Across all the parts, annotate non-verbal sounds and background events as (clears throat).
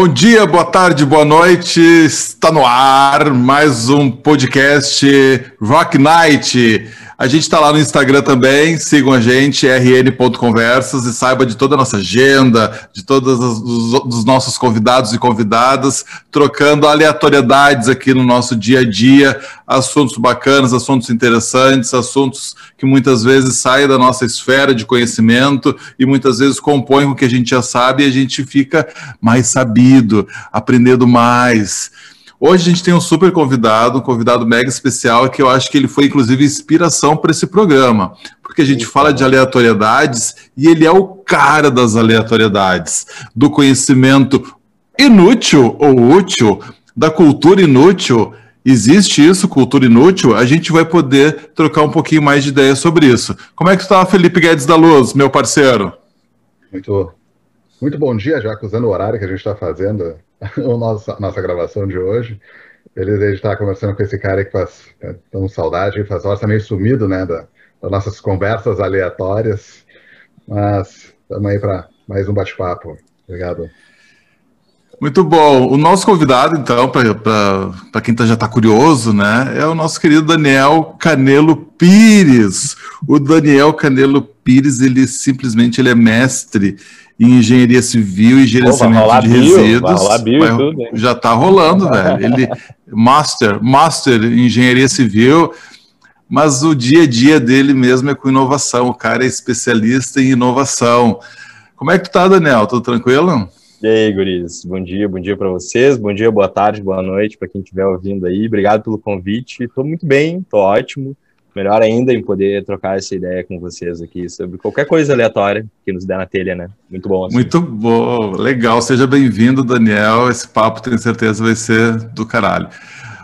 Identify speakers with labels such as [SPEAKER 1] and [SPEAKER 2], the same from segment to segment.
[SPEAKER 1] Bom dia, boa tarde, boa noite. Está no ar mais um podcast Rock Night. A gente está lá no Instagram também, sigam a gente, rn.conversas, e saiba de toda a nossa agenda, de todos os, nossos convidados e convidadas, trocando aleatoriedades aqui no nosso dia a dia, assuntos bacanas, assuntos interessantes, assuntos que muitas vezes saem da nossa esfera de conhecimento e muitas vezes compõem com o que a gente já sabe e a gente fica mais sabido, aprendendo mais. Hoje a gente tem um super convidado, um convidado mega especial, que eu acho que ele foi inclusive inspiração para esse programa, porque a gente fala de aleatoriedades e ele é o cara das aleatoriedades, do conhecimento inútil ou útil, da cultura inútil. Existe isso, cultura inútil? A gente vai poder trocar um pouquinho mais de ideia sobre isso. Como é que está, Felipe Guedes da Luz, meu parceiro?
[SPEAKER 2] Muito, muito bom dia, já usando o horário que a gente está fazendo (laughs) a nossa, gravação de hoje. Feliz de estar conversando com esse cara que faz é, tão saudade, faz hora, está meio sumido, né, da, das nossas conversas aleatórias, mas estamos aí para mais um bate-papo. Obrigado.
[SPEAKER 1] Muito bom. O nosso convidado, então, para quem tá, já está curioso, né, é o nosso querido Daniel Canelo Pires. O Daniel Canelo Pires, ele simplesmente ele é mestre em engenharia civil e gerenciamento Pô, de bio, resíduos. Vai bio vai, tudo, já está rolando, (laughs) velho. Ele master, master em engenharia civil, mas o dia a dia dele mesmo é com inovação. O cara é especialista em inovação. Como é que tu tá, Daniel? Tudo tranquilo?
[SPEAKER 3] E aí, guris? Bom dia, bom dia para vocês, bom dia, boa tarde, boa noite para quem estiver ouvindo aí. Obrigado pelo convite. Estou muito bem, estou ótimo melhor ainda em poder trocar essa ideia com vocês aqui sobre qualquer coisa aleatória que nos der na telha, né? Muito bom.
[SPEAKER 1] Assim. Muito bom, legal. Seja bem-vindo, Daniel. Esse papo, tenho certeza, vai ser do caralho.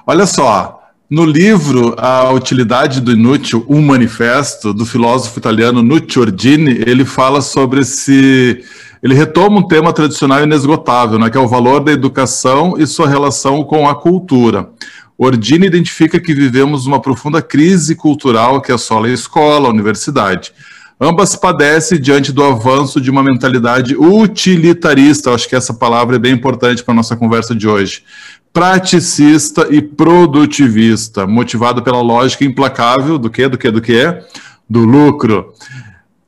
[SPEAKER 1] Olha só, no livro A Utilidade do Inútil, um manifesto do filósofo italiano Nuccio Ordini, ele fala sobre esse ele retoma um tema tradicional inesgotável, né, que é o valor da educação e sua relação com a cultura. Ordine identifica que vivemos uma profunda crise cultural que assola a escola, a universidade. Ambas padecem diante do avanço de uma mentalidade utilitarista, acho que essa palavra é bem importante para a nossa conversa de hoje. Praticista e produtivista, motivado pela lógica implacável do que, do que, do que? Do lucro.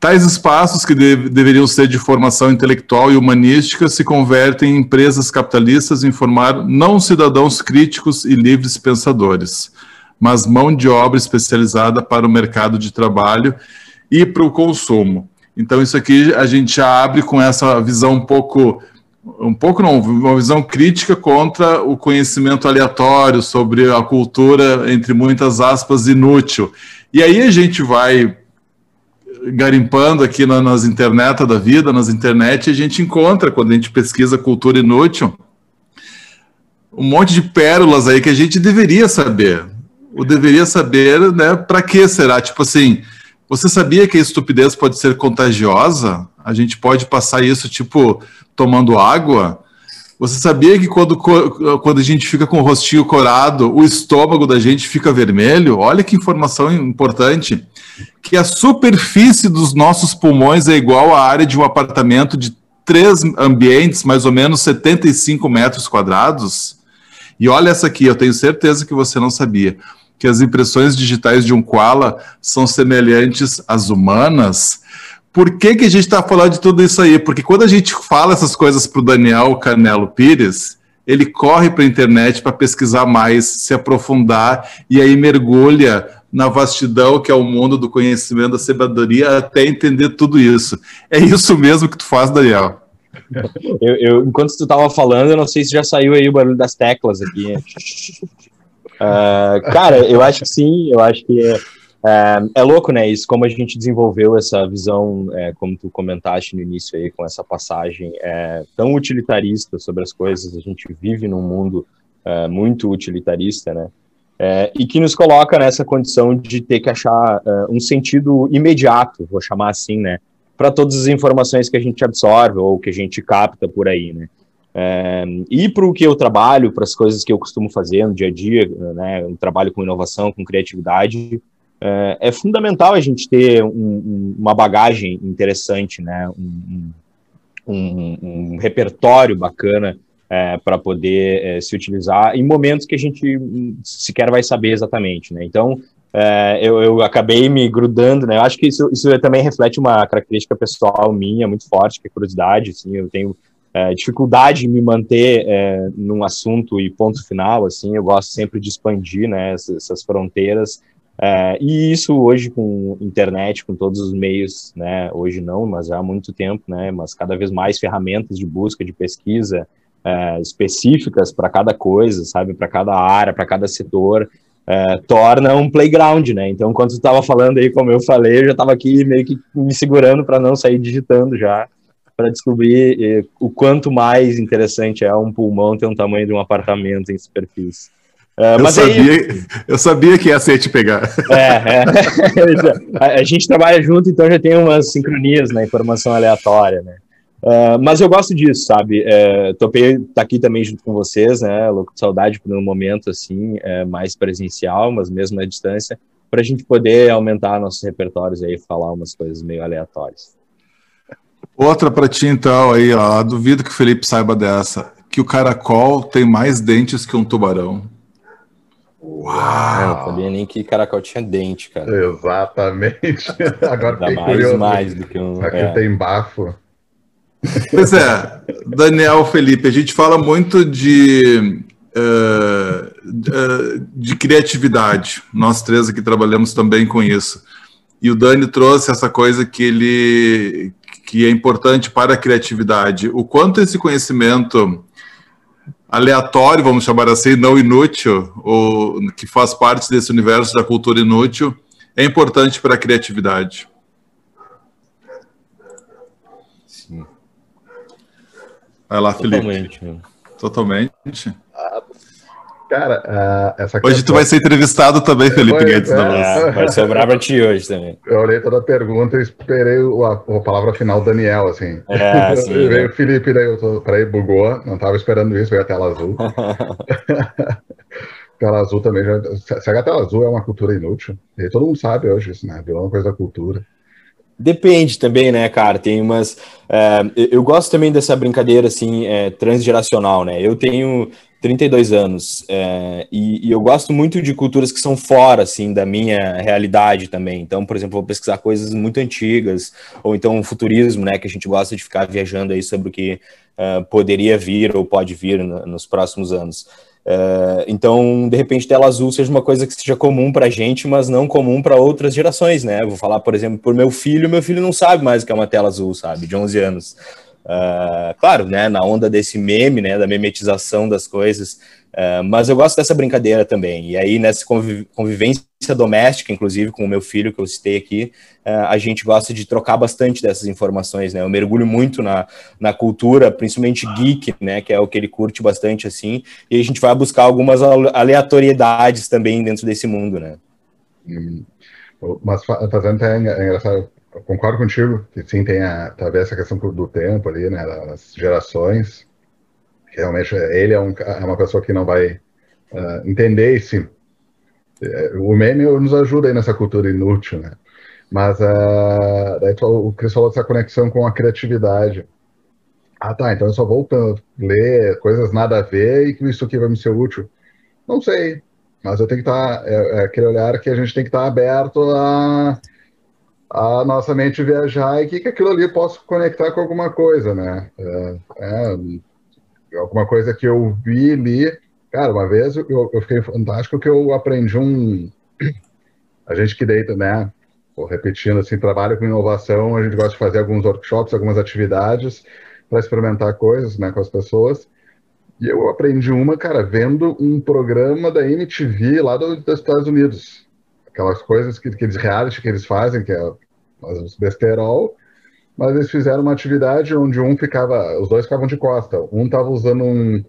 [SPEAKER 1] Tais espaços, que deve, deveriam ser de formação intelectual e humanística, se convertem em empresas capitalistas em formar não cidadãos críticos e livres pensadores, mas mão de obra especializada para o mercado de trabalho e para o consumo. Então, isso aqui a gente abre com essa visão um pouco um pouco não, uma visão crítica contra o conhecimento aleatório sobre a cultura, entre muitas aspas, inútil. E aí a gente vai garimpando aqui na, nas internet da vida, nas internet, a gente encontra, quando a gente pesquisa cultura inútil, um monte de pérolas aí que a gente deveria saber. O deveria saber, né? Para que será? Tipo assim, você sabia que a estupidez pode ser contagiosa? A gente pode passar isso, tipo, tomando água? Você sabia que quando, quando a gente fica com o rostinho corado, o estômago da gente fica vermelho? Olha que informação importante que a superfície dos nossos pulmões é igual à área de um apartamento de três ambientes, mais ou menos 75 metros quadrados. E olha essa aqui, eu tenho certeza que você não sabia, que as impressões digitais de um koala são semelhantes às humanas. Por que, que a gente está falando de tudo isso aí? Porque quando a gente fala essas coisas para o Daniel Canelo Pires, ele corre para a internet para pesquisar mais, se aprofundar e aí mergulha na vastidão que é o mundo do conhecimento, da sabedoria, até entender tudo isso. É isso mesmo que tu faz, Daniel.
[SPEAKER 3] Eu, eu, enquanto tu estava falando, eu não sei se já saiu aí o barulho das teclas aqui. Uh, cara, eu acho que sim, eu acho que é, é, é, louco, né? Isso, como a gente desenvolveu essa visão, é, como tu comentaste no início aí, com essa passagem é, tão utilitarista sobre as coisas. A gente vive num mundo é, muito utilitarista, né? É, e que nos coloca nessa condição de ter que achar uh, um sentido imediato, vou chamar assim, né, para todas as informações que a gente absorve ou que a gente capta por aí, né. É, e para o que eu trabalho, para as coisas que eu costumo fazer no dia a dia, né, um trabalho com inovação, com criatividade, é, é fundamental a gente ter um, um, uma bagagem interessante, né, um, um repertório bacana é, para poder é, se utilizar em momentos que a gente sequer vai saber exatamente, né? Então, é, eu, eu, acabei me grudando, né? Eu acho que isso, isso também reflete uma característica pessoal minha muito forte, que é curiosidade, assim, eu tenho é, dificuldade em me manter é, num assunto e ponto final, assim, eu gosto sempre de expandir, né, essas, essas fronteiras, é, e isso hoje com internet, com todos os meios, né, hoje não, mas há muito tempo, né, mas cada vez mais ferramentas de busca, de pesquisa, é, específicas para cada coisa, sabe, para cada área, para cada setor, é, torna um playground, né? Então, quando tu estava falando aí, como eu falei, eu já estava aqui meio que me segurando para não sair digitando já, para descobrir eh, o quanto mais interessante é um pulmão ter um tamanho de um apartamento em superfície.
[SPEAKER 1] Uh, eu, sabia, aí, eu sabia que ia ser te pegar.
[SPEAKER 3] É, (laughs) é. a, a, gente trabalha junto, então já tem umas sincronias na informação aleatória, né? Uh, mas eu gosto disso, sabe? Uh, topei estar tá aqui também junto com vocês, né? Louco de saudade por um momento assim, é, mais presencial, mas mesmo à distância, para a gente poder aumentar nossos repertórios aí, falar umas coisas meio aleatórias.
[SPEAKER 1] Outra para ti então aí, ó. Duvido que o Felipe saiba dessa. Que o caracol tem mais dentes que um tubarão.
[SPEAKER 3] Uau! Eu não sabia nem que caracol tinha dente, cara.
[SPEAKER 2] Exatamente. (laughs) Agora
[SPEAKER 3] tem mais, curioso. mais do que um.
[SPEAKER 2] Aqui é. tem bafo.
[SPEAKER 1] Pois é, Daniel Felipe, a gente fala muito de, uh, de criatividade. Nós três aqui trabalhamos também com isso. E o Dani trouxe essa coisa que ele que é importante para a criatividade. O quanto esse conhecimento aleatório, vamos chamar assim, não inútil, ou que faz parte desse universo da cultura inútil, é importante para a criatividade. Vai lá, Totalmente. Felipe. Totalmente. Ah,
[SPEAKER 2] cara, uh, essa
[SPEAKER 1] Hoje tu vai ser entrevistado também, Felipe Guedes.
[SPEAKER 3] É, vai sobrar pra ti hoje também.
[SPEAKER 2] Eu olhei toda a pergunta e esperei a, a palavra final Daniel, assim.
[SPEAKER 3] É, (laughs) sim,
[SPEAKER 2] veio né? o Felipe, daí eu tô, peraí, bugou, não tava esperando isso, veio a tela azul. (laughs) (laughs) tela azul também, já, se a tela azul é uma cultura inútil, e todo mundo sabe hoje isso, né? Virou uma coisa da cultura.
[SPEAKER 3] Depende também, né, cara? Tem umas. É, eu gosto também dessa brincadeira assim, é, transgeracional, né? Eu tenho 32 anos é, e, e, eu gosto muito de culturas que são fora, assim, da minha realidade também. Então, por exemplo, vou pesquisar coisas muito antigas, ou então futurismo, né? Que a gente gosta de ficar viajando aí sobre o que uh, poderia vir ou pode vir no, nos próximos anos. Uh, então, de repente, tela azul seja uma coisa que seja comum para a gente, mas não comum para outras gerações, né? vou falar, por exemplo, por meu filho, meu filho não sabe mais o que é uma tela azul, sabe? De 11 anos. Uh, claro, né, na onda desse meme, né, da memetização das coisas, uh, mas eu gosto dessa brincadeira também. E aí, nessa conviv convivência doméstica, inclusive com o meu filho, que eu citei aqui, uh, a gente gosta de trocar bastante dessas informações, né? Eu mergulho muito na, na cultura, principalmente geek, né, que é o que ele curte bastante, assim, e a gente vai buscar algumas aleatoriedades também dentro desse mundo, né?
[SPEAKER 2] Hum. Mas fazendo até é engraçado, concordo contigo que sim, tem a, talvez essa questão do tempo ali, né, das gerações. Realmente, ele é, um, é uma pessoa que não vai uh, entender esse. É, o meme nos ajuda aí nessa cultura inútil, né? Mas uh, daí o Cris falou dessa conexão com a criatividade. Ah, tá, então eu só vou ler coisas nada a ver e que isso aqui vai me ser útil. Não sei, mas eu tenho que estar. Tá, é, é aquele olhar que a gente tem que estar tá aberto a a nossa mente viajar e que, que aquilo ali possa conectar com alguma coisa, né? É, é, alguma coisa que eu vi ali. Cara, uma vez eu, eu fiquei fantástico que eu aprendi um. (clears throat) A gente que deita, né? repetindo assim, trabalho com inovação, a gente gosta de fazer alguns workshops, algumas atividades para experimentar coisas né, com as pessoas. E eu aprendi uma, cara, vendo um programa da MTV lá do, dos Estados Unidos aquelas coisas que aqueles reality que eles fazem, que é os besterol, mas eles fizeram uma atividade onde um ficava, os dois ficavam de costa, um estava usando um,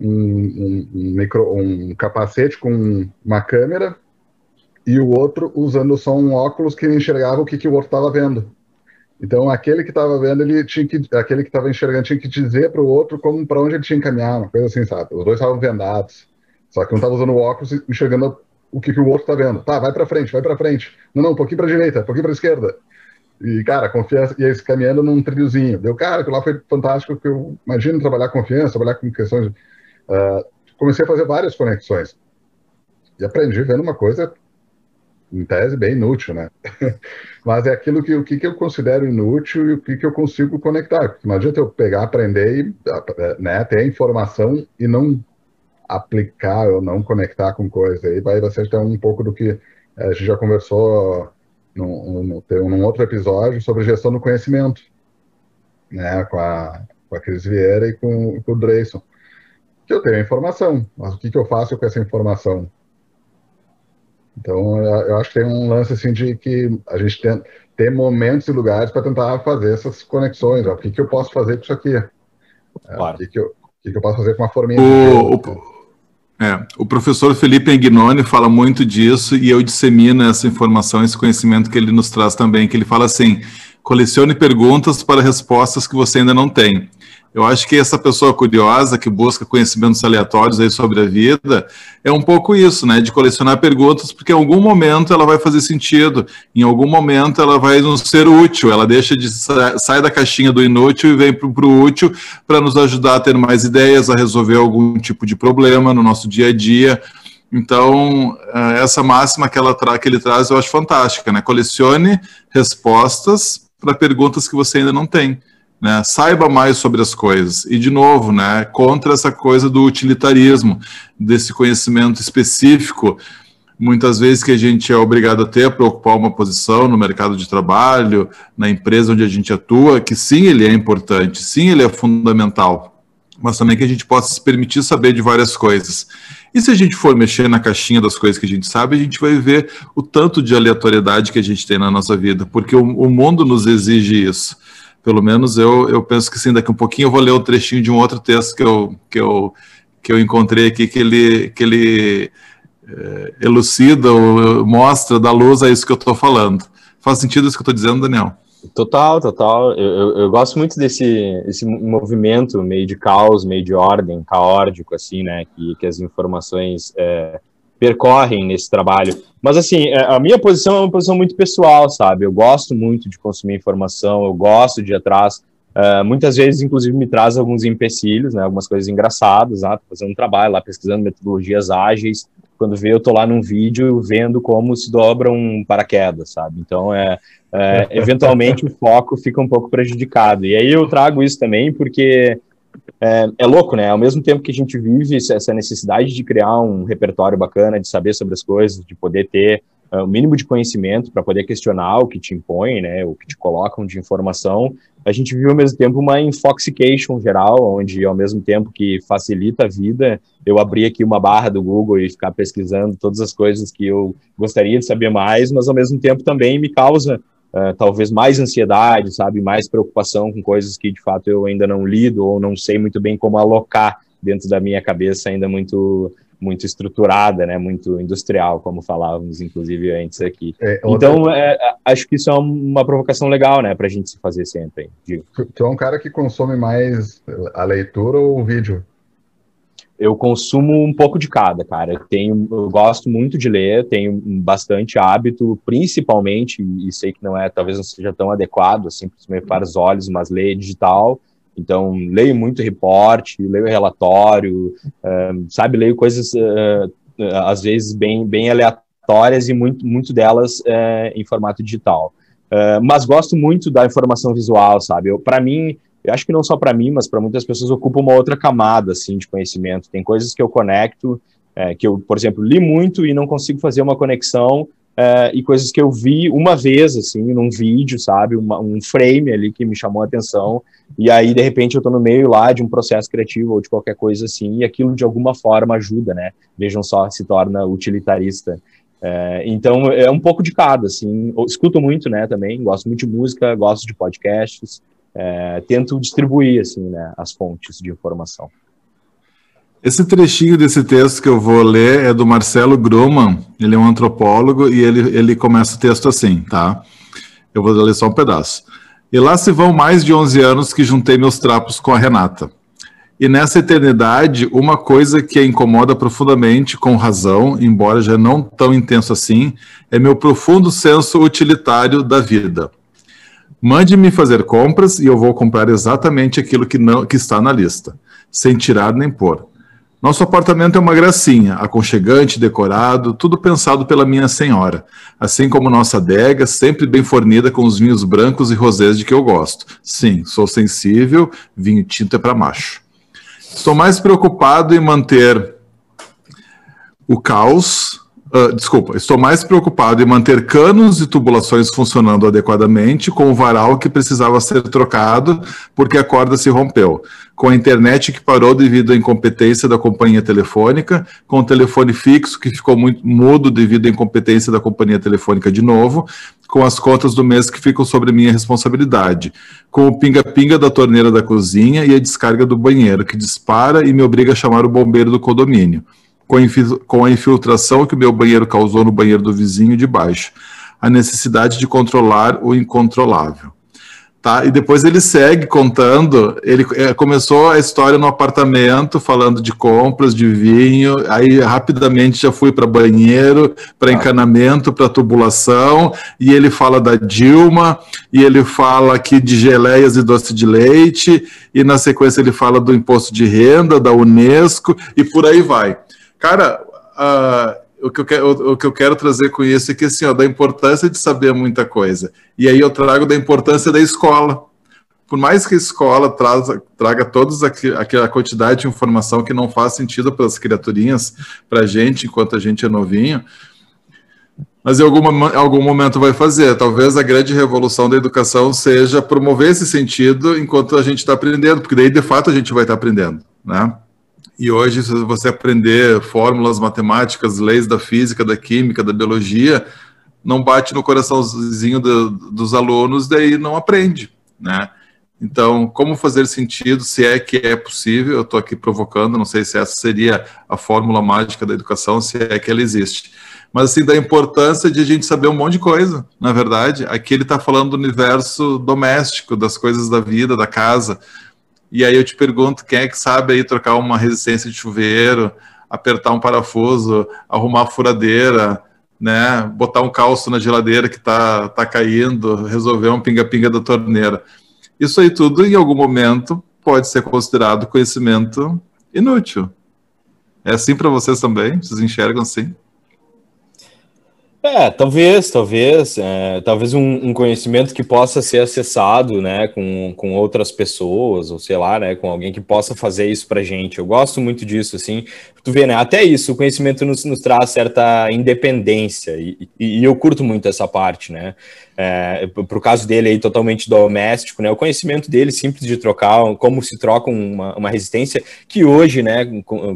[SPEAKER 2] um, um, micro, um capacete com uma câmera e o outro usando só um óculos que enxergava o que, que o outro estava vendo. Então, aquele que estava vendo, ele tinha que, aquele que estava enxergando tinha que dizer para o outro como para onde ele tinha que caminhar, uma coisa assim, sabe? Os dois estavam vendados. Só que um estava usando o óculos e enxergando o que, que o outro está vendo. Tá, vai para frente, vai para frente. Não, não, um pouquinho para direita, um pouquinho para esquerda. E, cara, confiança, ia se caminhando num trilhozinho. Deu, cara, que lá foi fantástico, que eu imagino trabalhar confiança, trabalhar com questões. Uh, comecei a fazer várias conexões. E aprendi vendo uma coisa, em tese, bem inútil, né? (laughs) Mas é aquilo que o que, que eu considero inútil e o que, que eu consigo conectar. Porque não adianta eu pegar, aprender e né, ter a informação e não aplicar ou não conectar com coisa. Aí vai ser até um pouco do que a gente já conversou num, num, num outro episódio sobre gestão do conhecimento, né, com a, com a Cris Vieira e com, com o Dreyson. Que eu tenho a informação, mas o que, que eu faço com essa informação? Então, eu acho que tem um lance assim de que a gente tem, tem momentos e lugares para tentar fazer essas conexões. Ó. O que, que eu posso fazer com isso aqui? É, claro. o, que, que, eu, o que, que eu posso fazer com uma forminha?
[SPEAKER 1] O, o, é, o professor Felipe Engnoni fala muito disso e eu dissemino essa informação, esse conhecimento que ele nos traz também, que ele fala assim, colecione perguntas para respostas que você ainda não tem. Eu acho que essa pessoa curiosa que busca conhecimentos aleatórios aí sobre a vida é um pouco isso, né? De colecionar perguntas, porque em algum momento ela vai fazer sentido, em algum momento ela vai nos ser útil, ela deixa de sai da caixinha do inútil e vem para o útil para nos ajudar a ter mais ideias, a resolver algum tipo de problema no nosso dia a dia. Então, eh, essa máxima que, ela que ele traz eu acho fantástica, né? Colecione respostas para perguntas que você ainda não tem. Né? Saiba mais sobre as coisas. E, de novo, né, contra essa coisa do utilitarismo, desse conhecimento específico, muitas vezes que a gente é obrigado a ter para ocupar uma posição no mercado de trabalho, na empresa onde a gente atua, que sim, ele é importante, sim, ele é fundamental, mas também que a gente possa se permitir saber de várias coisas. E se a gente for mexer na caixinha das coisas que a gente sabe, a gente vai ver o tanto de aleatoriedade que a gente tem na nossa vida, porque o, o mundo nos exige isso. Pelo menos eu, eu penso que sim, daqui um pouquinho eu vou ler um trechinho de um outro texto que eu, que eu, que eu encontrei aqui, que ele, que ele é, elucida ou mostra, dá luz a isso que eu estou falando. Faz sentido isso que eu estou dizendo, Daniel?
[SPEAKER 3] Total, total. Eu, eu, eu, gosto muito desse esse movimento meio de caos, meio de ordem, caótico, assim, né? Que, que as informações é, percorrem nesse trabalho. Mas, assim, é, a minha posição é uma posição muito pessoal, sabe? Eu gosto muito de consumir informação, eu gosto de ir atrás. Uh, muitas vezes, inclusive, me traz alguns empecilhos, né? Algumas coisas engraçadas, né? Tô fazendo um trabalho lá, pesquisando metodologias ágeis. Quando vê, eu tô lá num vídeo vendo como se dobra um paraquedas, sabe? Então, é, é (laughs) eventualmente o foco fica um pouco prejudicado. E aí eu trago isso também porque é, é, louco, né? Ao mesmo tempo que a gente vive essa necessidade de criar um repertório bacana, de saber sobre as coisas, de poder ter uh, o mínimo de conhecimento para poder questionar o que te impõe, né? O que te colocam de informação, a gente vive ao mesmo tempo uma infoxication geral, onde ao mesmo tempo que facilita a vida, eu abrir aqui uma barra do Google e ficar pesquisando todas as coisas que eu gostaria de saber mais, mas ao mesmo tempo também me causa uh, talvez mais ansiedade, sabe, mais preocupação com coisas que de fato eu ainda não lido ou não sei muito bem como alocar dentro da minha cabeça ainda muito muito estruturada, né, muito industrial, como falávamos, inclusive, antes aqui. É, então, é, acho que isso é uma provocação legal, né, para a gente se fazer sempre.
[SPEAKER 2] Digo. Tu é um cara que consome mais a leitura ou o vídeo?
[SPEAKER 3] Eu consumo um pouco de cada, cara. Eu tenho, eu gosto muito de ler, tenho bastante hábito, principalmente, e sei que não é, talvez não seja tão adequado assim para os olhos, mas ler digital. Então, leio muito reporte, leio relatório, uh, sabe, leio coisas uh, às vezes bem, bem aleatórias e muito, muito delas uh, em formato digital. mas gosto muito da informação visual, sabe? Para mim, eu acho que não só para mim, mas para muitas pessoas ocupa uma outra camada assim de conhecimento. Tem coisas que eu conecto, é, que eu, por exemplo, li muito e não consigo fazer uma conexão, é, e coisas que eu vi uma vez assim num vídeo, sabe, uma, um frame ali que me chamou a atenção, e aí de repente eu estou no meio lá de um processo criativo ou de qualquer coisa assim, e aquilo de alguma forma ajuda, né? Vejam só, se torna utilitarista. É, então é um pouco de cada, assim. Eu escuto muito, né? Também gosto muito de música, gosto de podcasts é, tento distribuir assim, né, as fontes de informação.
[SPEAKER 1] Esse trechinho desse texto que eu vou ler é do Marcelo Groman, ele é um antropólogo e ele, ele começa o texto assim, tá? Eu vou ler só um pedaço. E lá se vão mais de 11 anos que juntei meus trapos com a Renata. E nessa eternidade, uma coisa que a incomoda profundamente, com razão, embora já não tão intenso assim, é meu profundo senso utilitário da vida. Mande-me fazer compras e eu vou comprar exatamente aquilo que, não, que está na lista, sem tirar nem pôr. Nosso apartamento é uma gracinha, aconchegante, decorado, tudo pensado pela minha senhora. Assim como nossa adega, sempre bem fornida com os vinhos brancos e rosés de que eu gosto. Sim, sou sensível, vinho tinto é para macho. Estou mais preocupado em manter o caos Uh, desculpa, estou mais preocupado em manter canos e tubulações funcionando adequadamente com o varal que precisava ser trocado porque a corda se rompeu, com a internet que parou devido à incompetência da companhia telefônica, com o telefone fixo que ficou muito mudo devido à incompetência da companhia telefônica de novo, com as contas do mês que ficam sobre minha responsabilidade, com o pinga-pinga da torneira da cozinha e a descarga do banheiro que dispara e me obriga a chamar o bombeiro do condomínio com a infiltração que o meu banheiro causou no banheiro do vizinho de baixo, a necessidade de controlar o incontrolável. Tá? E depois ele segue contando, ele é, começou a história no apartamento, falando de compras, de vinho, aí rapidamente já fui para banheiro, para encanamento, para tubulação, e ele fala da Dilma, e ele fala aqui de geleias e doce de leite, e na sequência ele fala do imposto de renda, da Unesco, e por aí vai. Cara, uh, o, que eu quero, o, o, que eu quero trazer com isso é que, assim, ó, da importância de saber muita coisa. E aí eu trago da importância da escola. Por mais que a escola traga, traga toda aquela quantidade de informação que não faz sentido para as criaturinhas, para a gente, enquanto a gente é novinho, mas em algum, algum momento vai fazer. Talvez a grande revolução da educação seja promover esse sentido enquanto a gente está aprendendo, porque daí de fato a gente vai estar tá aprendendo, né? E hoje, se você aprender fórmulas matemáticas, leis da física, da química, da biologia, não bate no coraçãozinho do, dos alunos, daí não aprende, né? Então, como fazer sentido, se é que é possível, eu estou aqui provocando, não sei se essa seria a fórmula mágica da educação, se é que ela existe. Mas, assim, da importância de a gente saber um monte de coisa, na verdade. Aqui ele está falando do universo doméstico, das coisas da vida, da casa, e aí eu te pergunto, quem é que sabe aí trocar uma resistência de chuveiro, apertar um parafuso, arrumar a furadeira, né, botar um calço na geladeira que está tá caindo, resolver um pinga-pinga da torneira. Isso aí tudo, em algum momento, pode ser considerado conhecimento inútil. É assim para vocês também? Vocês enxergam assim?
[SPEAKER 3] É, talvez, talvez, é, talvez um, um, conhecimento que possa ser acessado, né, com, com outras pessoas, ou sei lá, né, com alguém que possa fazer isso pra gente. Eu gosto muito disso, assim, tu vê, né, até isso, o conhecimento nos, nos traz certa independência, e, e, e eu curto muito essa parte, né, é, para o caso dele aí totalmente doméstico, né, o conhecimento dele simples de trocar, como se troca uma, uma resistência, que hoje, né,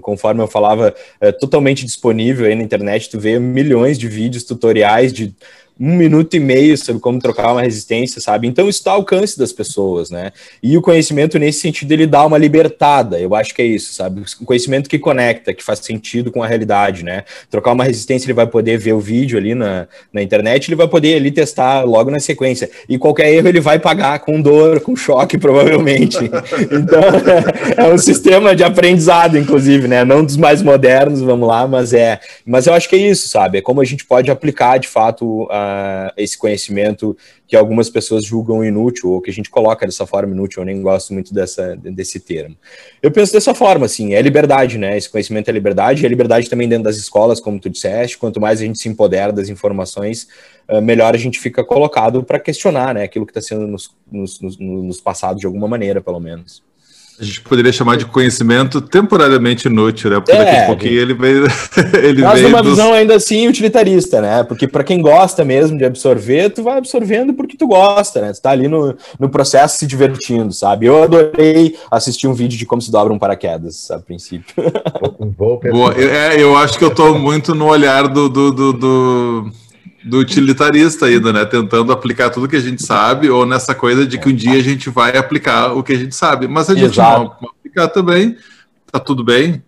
[SPEAKER 3] conforme eu falava, é totalmente disponível aí na internet, tu vê milhões de vídeos, tutoriais de um minuto e meio sobre como trocar uma resistência, sabe? Então isso está ao alcance das pessoas, né? E o conhecimento, nesse sentido, ele dá uma libertada, eu acho que é isso, sabe? O conhecimento que conecta, que faz sentido com a realidade, né? Trocar uma resistência, ele vai poder ver o vídeo ali na, na internet, ele vai poder ali testar logo na sequência. E qualquer erro ele vai pagar com dor, com choque, (laughs) provavelmente. Então, é um sistema de aprendizado, inclusive, né? Não dos mais modernos, vamos lá, mas é. Mas eu acho que é isso, sabe? É como a gente pode aplicar, de fato, a esse conhecimento que algumas pessoas julgam inútil, ou que a gente coloca dessa forma inútil, eu nem gosto muito dessa, desse termo. Eu penso dessa forma, assim, é liberdade, né? Esse conhecimento é liberdade, e é liberdade também dentro das escolas, como tu disseste, quanto mais a gente se empodera das informações, ah, melhor a gente fica colocado para questionar, né? Aquilo que está sendo nos, nos, nos, nos passados de alguma maneira, pelo menos.
[SPEAKER 1] A gente poderia chamar de conhecimento temporariamente inútil, né? Porque é, daqui a pouquinho ele veio. (laughs)
[SPEAKER 3] ele mas numa dos... visão ainda assim utilitarista, né? Porque para quem gosta mesmo de absorver, tu vai absorvendo porque tu gosta, né? Tu tá ali no, no processo se divertindo, sabe? Eu adorei assistir um vídeo de como se dobra um paraquedas a princípio.
[SPEAKER 1] Boa, é, eu acho que eu tô muito no olhar do, do, do, do do utilitarista ainda, né? Tentando aplicar tudo que a gente sabe, ou nessa coisa de que um dia a gente vai aplicar o que a gente sabe. Mas a gente Exato. não aplicar também, tá tudo bem,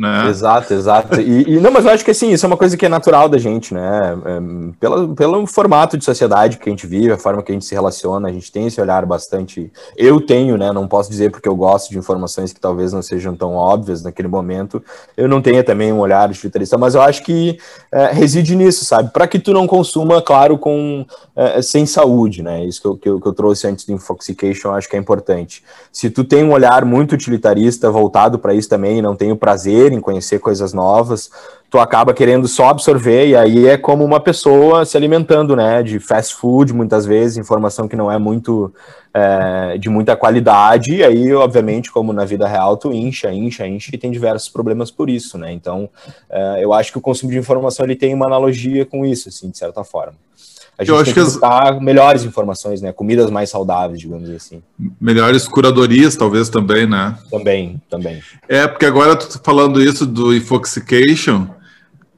[SPEAKER 3] né? Exato, exato. E, e, não, mas eu acho que assim, isso é uma coisa que é natural da gente, né? É, pela, pelo formato de sociedade que a gente vive, a forma que a gente se relaciona, a gente tem esse olhar bastante. Eu tenho, né? Não posso dizer porque eu gosto de informações que talvez não sejam tão óbvias naquele momento. Eu não tenho também um olhar utilitarista, mas eu acho que é, reside nisso, sabe? Para que tu não consuma, claro, com é, sem saúde, né? Isso que eu, que eu, que eu trouxe antes do Infoxication, acho que é importante. Se tu tem um olhar muito utilitarista voltado para isso também, não tem o prazer prazer em conhecer coisas novas, tu acaba querendo só absorver, e aí é como uma pessoa se alimentando, né, de fast food, muitas vezes, informação que não é muito, é, de muita qualidade, e aí, obviamente, como na vida real, tu incha, incha, incha, e tem diversos problemas por isso, né, então, é, eu acho que o consumo de informação, ele tem uma analogia com isso, assim, de certa forma. A gente eu acho que, buscar as... melhores informações, né? Comidas mais saudáveis, digamos assim.
[SPEAKER 1] Melhores curadorias, talvez também, né?
[SPEAKER 3] Também, também.
[SPEAKER 1] É, porque agora tu falando isso do infoxication,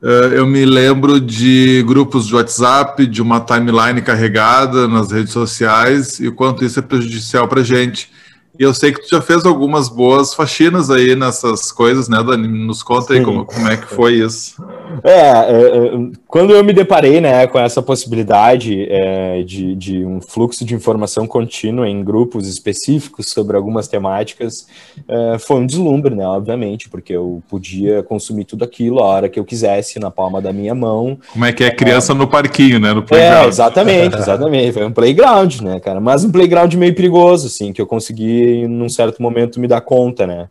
[SPEAKER 1] uh, eu me lembro de grupos de WhatsApp, de uma timeline carregada nas redes sociais e o quanto isso é prejudicial para gente. E eu sei que tu já fez algumas boas faxinas aí nessas coisas, né, Dani? Nos conta aí como, como é que foi isso.
[SPEAKER 3] É, é, é, quando eu me deparei, né, com essa possibilidade é, de, de um fluxo de informação contínua em grupos específicos sobre algumas temáticas, é, foi um deslumbre, né, obviamente, porque eu podia consumir tudo aquilo a hora que eu quisesse, na palma da minha mão.
[SPEAKER 1] Como é que é criança no parquinho, né, no
[SPEAKER 3] é, playground. É, exatamente, (laughs) exatamente. Foi um playground, né, cara, mas um playground meio perigoso, assim, que eu consegui num certo momento me dar conta, né?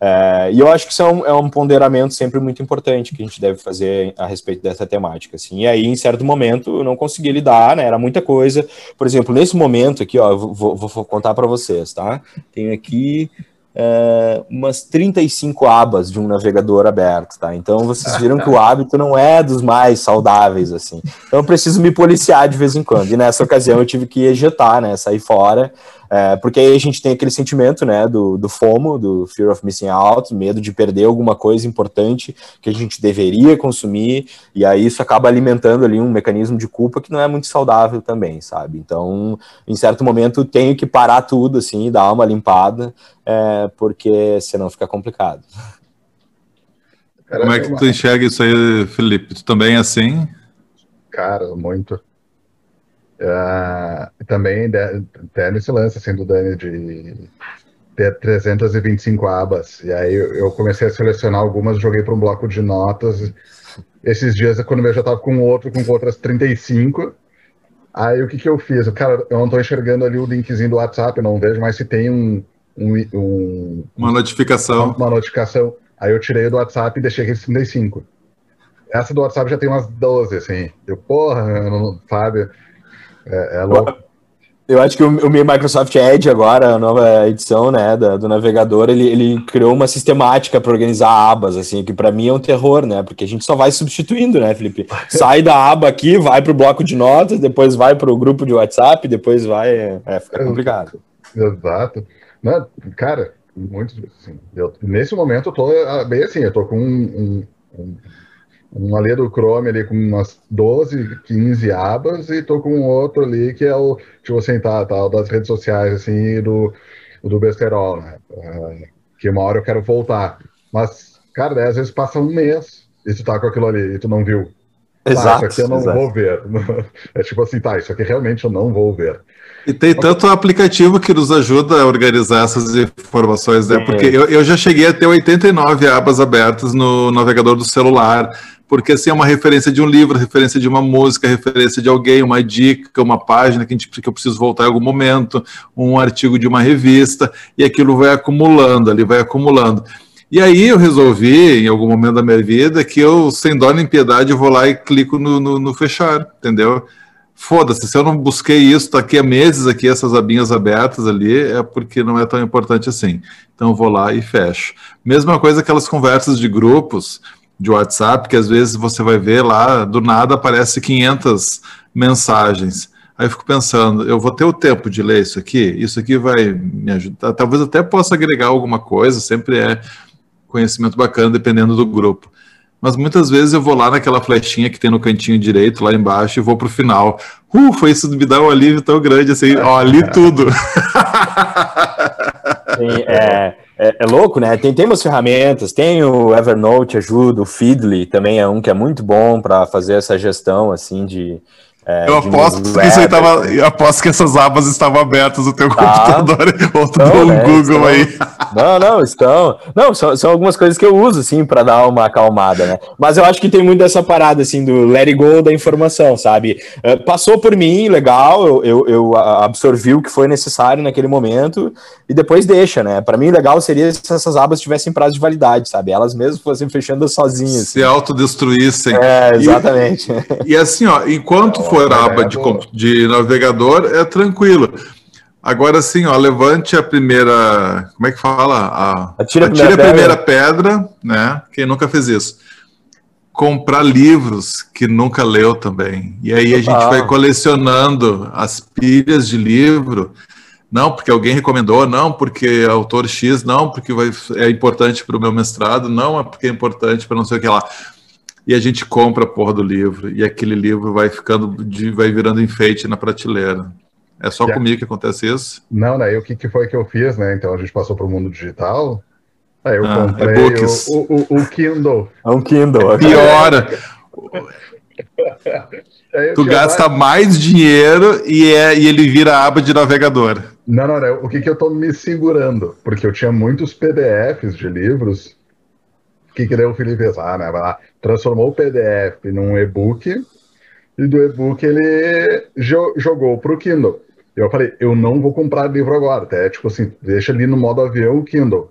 [SPEAKER 3] É, e eu acho que isso é um, é um, ponderamento sempre muito importante que a gente deve fazer a respeito dessa temática, assim. E aí, em certo momento, eu não consegui lidar, né? Era muita coisa. Por exemplo, nesse momento aqui, ó, vou, vou contar para vocês, tá? Tenho aqui é, umas 35 abas de um navegador aberto, tá? Então vocês viram que o hábito não é dos mais saudáveis, assim. Então eu preciso me policiar de vez em quando. E nessa ocasião eu tive que ejetar, né? Sair fora é, porque aí a gente tem aquele sentimento, né, do, do FOMO, do Fear of Missing Out, medo de perder alguma coisa importante que a gente deveria consumir, e aí isso acaba alimentando ali um mecanismo de culpa que não é muito saudável também, sabe? Então, em certo momento, tenho que parar tudo, assim, dar uma limpada, é, porque senão fica complicado.
[SPEAKER 1] Como é que tu enxerga isso aí, Felipe? Tu também é assim?
[SPEAKER 2] Cara, muito. Uh, também até nesse lance assim, do Dani de ter 325 abas. E aí eu comecei a selecionar algumas, joguei para um bloco de notas. Esses dias, quando eu já estava com outro, com outras 35. Aí o que, que eu fiz? Cara, eu não estou enxergando ali o linkzinho do WhatsApp, não vejo mais se tem um. Um, um
[SPEAKER 1] uma notificação.
[SPEAKER 2] Uma, notificação. Aí eu tirei do WhatsApp e deixei aqueles 35. Essa do WhatsApp já tem umas 12, assim. Eu, porra, eu não, sabe? É, é louco.
[SPEAKER 3] Eu acho que o, o Microsoft Edge agora, a nova edição, né, da, do navegador, ele, ele criou uma sistemática para organizar abas, assim, que para mim é um terror, né, porque a gente só vai substituindo, né, Felipe? (laughs) Sai da aba aqui, vai para o bloco de notas, depois vai para o grupo de WhatsApp, depois vai, é, é fica (laughs) complicado.
[SPEAKER 2] Exato. Não, cara, muito, assim, eu, nesse momento eu tô ah, bem assim, eu tô com um, um, um um ali do Chrome ali com umas 12, 15 abas e tô com outro ali que é o, tipo assim, tá, tá das redes sociais, assim, do, do besterol, né? Uh, que uma hora eu quero voltar. Mas, cara, daí, às vezes passa um mês e tu tá com aquilo ali e tu não viu.
[SPEAKER 3] Exato.
[SPEAKER 2] Tá, isso aqui eu não exato. vou ver. (laughs) É tipo assim, tá, isso aqui realmente eu não vou ver.
[SPEAKER 1] E tem tanto aplicativo que nos ajuda a organizar essas informações, né? Porque eu, eu já cheguei a ter 89 abas abertas no navegador do celular porque assim é uma referência de um livro, referência de uma música, referência de alguém, uma dica, uma página que, a gente, que eu preciso voltar em algum momento, um artigo de uma revista, e aquilo vai acumulando ali, vai acumulando. E aí eu resolvi, em algum momento da minha vida, que eu, sem dó nem piedade, vou lá e clico no, no, no fechar, entendeu? Foda-se, se eu não busquei isso, tá aqui há meses aqui, essas abinhas abertas ali, é porque não é tão importante assim. Então eu vou lá e fecho. Mesma coisa aquelas conversas de grupos, de WhatsApp, que às vezes você vai ver lá, do nada aparece 500 mensagens. Aí eu fico pensando, eu vou ter o tempo de ler isso aqui? Isso aqui vai me ajudar? Talvez até possa agregar alguma coisa, sempre é conhecimento bacana, dependendo do grupo. Mas muitas vezes eu vou lá naquela flechinha que tem no cantinho direito, lá embaixo, e vou para o final. Ufa, isso me dá um alívio tão grande assim, ó, li tudo. (laughs)
[SPEAKER 3] Sim, é, é, é, louco, né? Tem, tem umas ferramentas, tem o Evernote ajuda, o Feedly também é um que é muito bom para fazer essa gestão assim de,
[SPEAKER 1] é, eu aposto que isso aí tava, eu aposto que essas abas estavam abertas no teu tá. computador ou tu deu um né, Google estão, aí.
[SPEAKER 3] Não, não, estão. Não, são, são algumas coisas que eu uso, assim, para dar uma acalmada, né? Mas eu acho que tem muito dessa parada, assim, do let it go da informação, sabe? Uh, passou por mim, legal, eu, eu, eu, absorvi o que foi necessário naquele momento e depois deixa, né? Para mim, legal seria se essas abas tivessem prazo de validade, sabe? Elas mesmas fossem fechando sozinhas.
[SPEAKER 1] Se assim. autodestruíssem.
[SPEAKER 3] É, exatamente.
[SPEAKER 1] E, e assim, ó, enquanto for for aba de, de navegador, é tranquilo. Agora sim, ó, levante a primeira. Como é que fala? A, atire a, primeira, a primeira pedra, né? Quem nunca fez isso. Comprar livros que nunca leu também. E aí a gente vai colecionando as pilhas de livro. Não porque alguém recomendou, não porque autor X, não porque vai, é importante para o meu mestrado, não é porque é importante para não sei o que lá e a gente compra a porra do livro e aquele livro vai ficando, de, vai virando enfeite na prateleira. É só comigo que acontece isso?
[SPEAKER 2] Não, né? E o que, que foi que eu fiz, né? Então a gente passou para o mundo digital. Aí eu ah, comprei é o, o, o, Kindle.
[SPEAKER 3] É um Kindle.
[SPEAKER 1] É pior. tu gasta mais... mais dinheiro e, é, e ele vira aba de navegador.
[SPEAKER 2] Não, não, não. O que, que eu tô me segurando? Porque eu tinha muitos PDFs de livros que, que o Felipe fez? Ah, né? Transformou o PDF num e-book e do e-book ele jo jogou para o Kindle. Eu falei, eu não vou comprar livro agora, até tipo assim, deixa ali no modo avião o Kindle.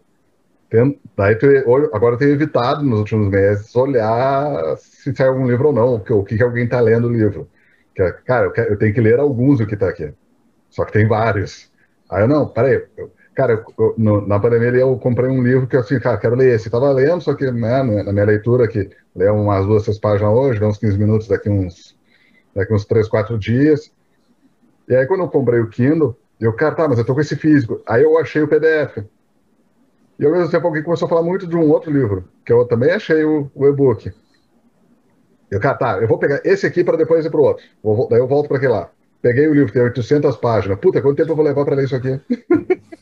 [SPEAKER 2] Tem, daí tu, agora eu tenho evitado nos últimos meses olhar se sai algum livro ou não, o que, que alguém está lendo o livro. Cara, eu, quero, eu, tenho que ler alguns do que está aqui. Só que tem vários. Aí eu, não, peraí, eu, Cara, eu, no, na pandemia eu comprei um livro que assim, cara, quero ler esse. Tava lendo, só que né, na minha leitura aqui, ler umas duas, três páginas hoje, uns 15 minutos daqui uns, daqui uns 3, 4 dias. E aí quando eu comprei o Kindle, eu, cara, tá, mas eu tô com esse físico. Aí eu achei o PDF. E ao mesmo tempo alguém começou a falar muito de um outro livro, que eu também achei o, o e-book. Eu, cara, tá, eu vou pegar esse aqui para depois ir pro outro. Vou, daí eu volto para aquele lá. Peguei o livro, tem 800 páginas. Puta, quanto tempo eu vou levar para ler isso aqui? (laughs)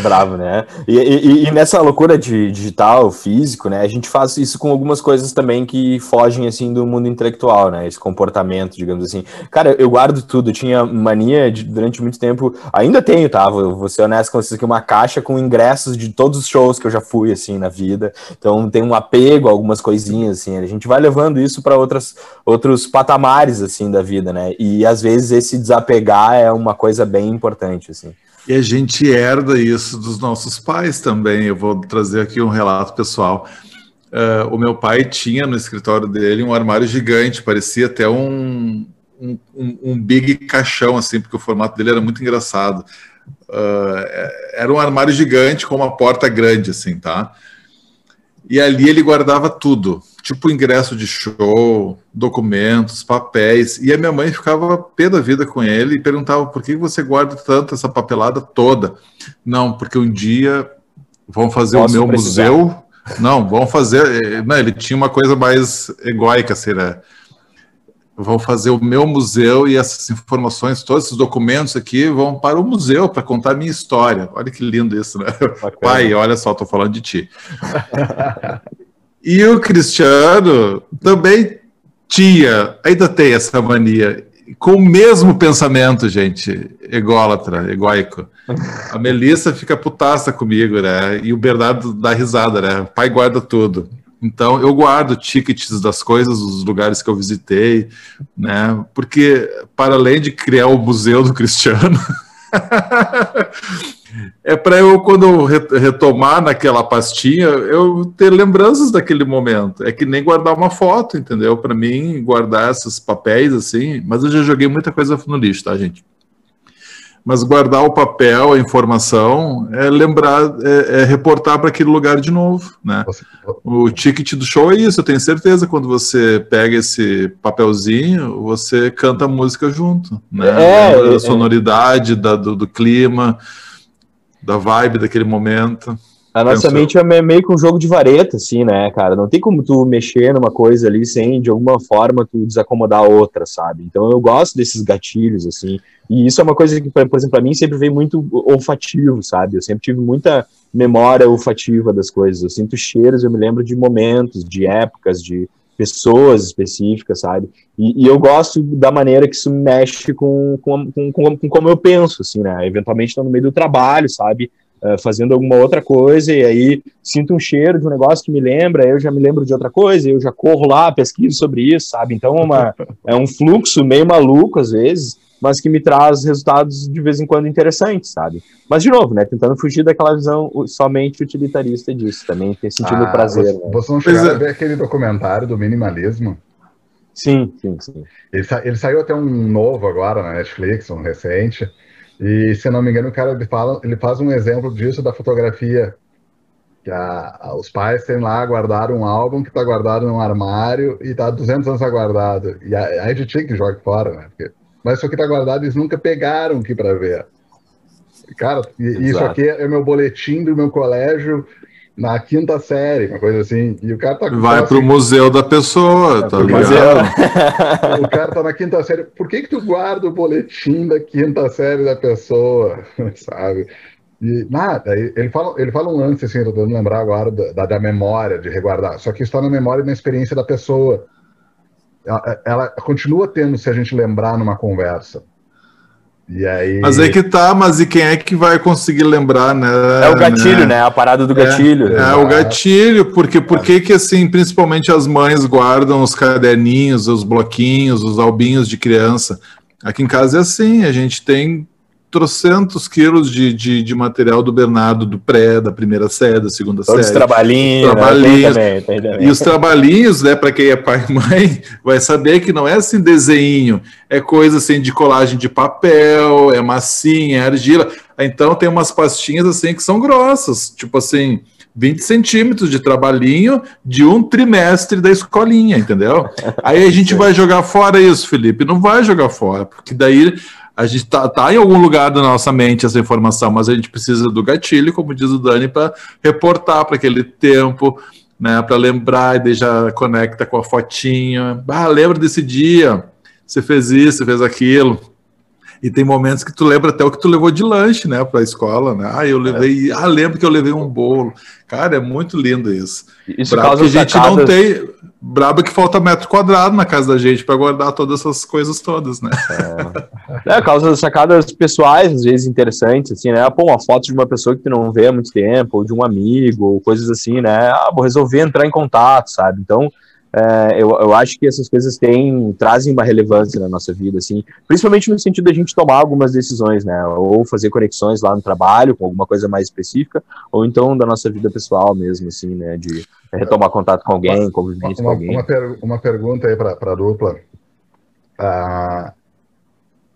[SPEAKER 3] É bravo, né? E, e, e, nessa loucura de digital, físico, né? A gente faz isso com algumas coisas também que fogem, assim, do mundo intelectual, né? Esse comportamento, digamos assim. Cara, eu guardo tudo. Eu tinha mania de, durante muito tempo, ainda tenho, tá? Vou, vou ser honesto com vocês aqui, uma caixa com ingressos de todos os shows que eu já fui, assim, na vida. Então tem um apego a algumas coisinhas, assim. A gente vai levando isso para outros patamares, assim, da vida, né? E às vezes esse desapegar é uma coisa bem importante, assim.
[SPEAKER 1] E a gente herda isso dos nossos pais também. Eu vou trazer aqui um relato pessoal. Uh, o meu pai tinha no escritório dele um armário gigante, parecia até um, um, um, big caixão, assim, porque o formato dele era muito engraçado. Uh, era um armário gigante com uma porta grande, assim, tá? E ali ele guardava tudo, tipo ingresso de show, documentos, papéis. E a minha mãe ficava pé da vida com ele e perguntava por que você guarda tanto essa papelada toda. Não, porque um dia vão fazer Posso o meu precisar. museu. Não, vão fazer. Eh, não, ele tinha uma coisa mais egóica, assim, né? Vão fazer o meu museu e essas informações, todos esses documentos aqui vão para o museu para contar a minha história. Olha que lindo isso, né? Bacana. Pai, olha só, estou falando de ti. e o Cristiano também tinha, ainda tem essa mania, com o mesmo pensamento, gente, ególatra, egóico. A Melissa fica putaça comigo, né? E o Bernardo dá risada, né? pai guarda tudo. Então, eu guardo tickets das coisas, dos lugares que eu visitei, né? Porque, para além de criar o Museu do Cristiano, (laughs) é para eu, quando retomar naquela pastinha, eu ter lembranças daquele momento. É que nem guardar uma foto, entendeu? Para mim, guardar esses papéis, assim. Mas eu já joguei muita coisa no lixo, tá, gente? Mas guardar o papel, a informação, é lembrar, é, é reportar para aquele lugar de novo, né? O ticket do show é isso, eu tenho certeza, quando você pega esse papelzinho, você canta a música junto, né? É, da é, sonoridade, da, do, do clima, da vibe daquele momento.
[SPEAKER 3] A nossa Pensou. mente é meio que um jogo de vareta, assim, né, cara? Não tem como tu mexer numa coisa ali sem, de alguma forma, tu desacomodar a outra, sabe? Então eu gosto desses gatilhos, assim. E isso é uma coisa que, por exemplo, pra mim sempre veio muito olfativo, sabe? Eu sempre tive muita memória olfativa das coisas. Eu sinto cheiros, eu me lembro de momentos, de épocas, de pessoas específicas, sabe? E, e, eu gosto da maneira que isso mexe com, com, com, com, com como eu penso, assim, né? Eventualmente no meio do trabalho, sabe? Uh, fazendo alguma outra coisa, e aí sinto um cheiro de um negócio que me lembra, eu já me lembro de outra coisa, eu já corro lá, pesquiso sobre isso, sabe? Então é, uma, (laughs) é um fluxo meio maluco às vezes, mas que me traz resultados de vez em quando interessantes, sabe? Mas, de novo, né, tentando fugir daquela visão somente utilitarista disso, também ter sentido ah, prazer.
[SPEAKER 2] Você, né? você não chegou a ver aquele documentário do minimalismo?
[SPEAKER 3] Sim, sim, sim.
[SPEAKER 2] Ele, sa ele, saiu até um novo agora na Netflix, um recente, e, se não me engano, o cara ele, fala, ele faz um exemplo disso da fotografia que a, a, os pais têm lá guardado um álbum que está guardado num armário e está 200 anos aguardado. E a, a gente tinha que jogar fora, né? Porque mas isso aqui tá guardado, eles nunca pegaram aqui para ver. Cara, isso aqui é meu boletim do meu colégio na quinta série, uma coisa assim. E o cara tá
[SPEAKER 1] Vai pro assim, museu da pessoa, tá ligado? (laughs)
[SPEAKER 2] o cara tá na quinta série. Por que que tu guarda o boletim da quinta série da pessoa, (laughs) sabe? E nada, ele fala, ele fala um lance assim, tô tentando lembrar agora da, da memória, de reguardar. Só que está na memória e na experiência da pessoa ela, ela continua tendo se a gente lembrar numa conversa. E aí...
[SPEAKER 1] Mas aí que tá, mas e quem é que vai conseguir lembrar, né?
[SPEAKER 3] É o gatilho, né? né? A parada do gatilho.
[SPEAKER 1] É, é o gatilho, porque por que que assim, principalmente as mães guardam os caderninhos, os bloquinhos, os albinhos de criança? Aqui em casa é assim, a gente tem trocentos quilos de, de, de, material do Bernardo, do pré, da primeira série, da segunda Todos série.
[SPEAKER 3] Os trabalhinhos.
[SPEAKER 1] Os trabalhinhos. Né? Também, também. E os trabalhinhos, né, para quem é pai e mãe, vai saber que não é assim desenho, é coisa assim de colagem de papel, é massinha, é argila. Então tem umas pastinhas assim que são grossas, tipo assim, 20 centímetros de trabalhinho de um trimestre da escolinha, entendeu? Aí a gente (laughs) vai jogar fora isso, Felipe. Não vai jogar fora, porque daí a gente tá, tá em algum lugar da nossa mente essa informação, mas a gente precisa do gatilho, como diz o Dani, para reportar para aquele tempo, né, para lembrar e já conecta com a fotinha. Ah, lembra desse dia, você fez isso, você fez aquilo. E tem momentos que tu lembra até o que tu levou de lanche, né, para a escola, né? Ah, eu levei, é. ah, lembro que eu levei um bolo. Cara, é muito lindo isso.
[SPEAKER 3] Isso causa que a gente
[SPEAKER 1] sacadas... não tem, brabo que falta metro quadrado na casa da gente para guardar todas essas coisas todas, né? (laughs)
[SPEAKER 3] É, é causa sacadas pessoais, às vezes interessantes, assim, né? Pô, uma foto de uma pessoa que tu não vê há muito tempo, ou de um amigo, ou coisas assim, né? Ah, vou resolver entrar em contato, sabe? Então, é, eu, eu acho que essas coisas têm, trazem uma relevância na nossa vida, assim, principalmente no sentido da gente tomar algumas decisões, né, ou fazer conexões lá no trabalho com alguma coisa mais específica, ou então da nossa vida pessoal mesmo, assim, né, de retomar contato com alguém, convivência
[SPEAKER 2] com
[SPEAKER 3] alguém.
[SPEAKER 2] Uma, per uma pergunta aí para a dupla, ah,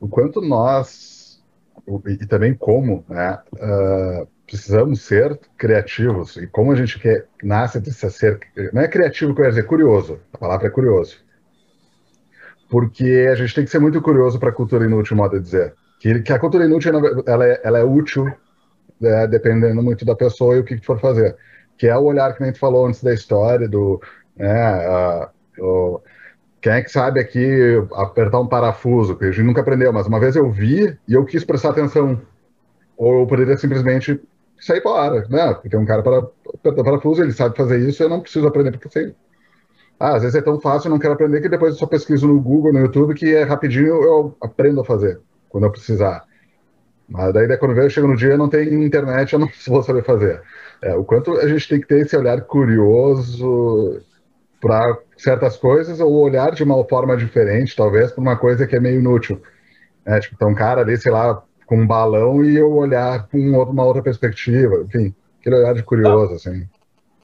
[SPEAKER 2] o quanto nós, e também como, né, uh, precisamos ser criativos. E como a gente quer, nasce de ser. Não é criativo, quer dizer, curioso. A palavra é curioso. Porque a gente tem que ser muito curioso para a cultura inútil, modo de dizer. Que, que a cultura inútil ela é, ela é útil é, dependendo muito da pessoa e o que, que for fazer. Que é o olhar que a gente falou antes da história, do. Né, o, quem é que sabe aqui apertar um parafuso? Que a gente nunca aprendeu, mas uma vez eu vi e eu quis prestar atenção. Ou eu poderia simplesmente sair fora, né? Porque um cara para parafuso, ele sabe fazer isso, eu não preciso aprender porque sei. Ah, às vezes é tão fácil, eu não quero aprender que depois eu só pesquiso no Google, no YouTube, que é rapidinho eu aprendo a fazer quando eu precisar. Mas daí, quando eu chego no dia, não tem internet, eu não (laughs) vou saber fazer. É, o quanto a gente tem que ter esse olhar curioso para certas coisas, ou olhar de uma forma diferente, talvez, para uma coisa que é meio inútil. É, tipo, tem um cara ali, sei lá, com um balão e eu olhar com uma outra perspectiva, enfim, aquele olhar de curioso, assim.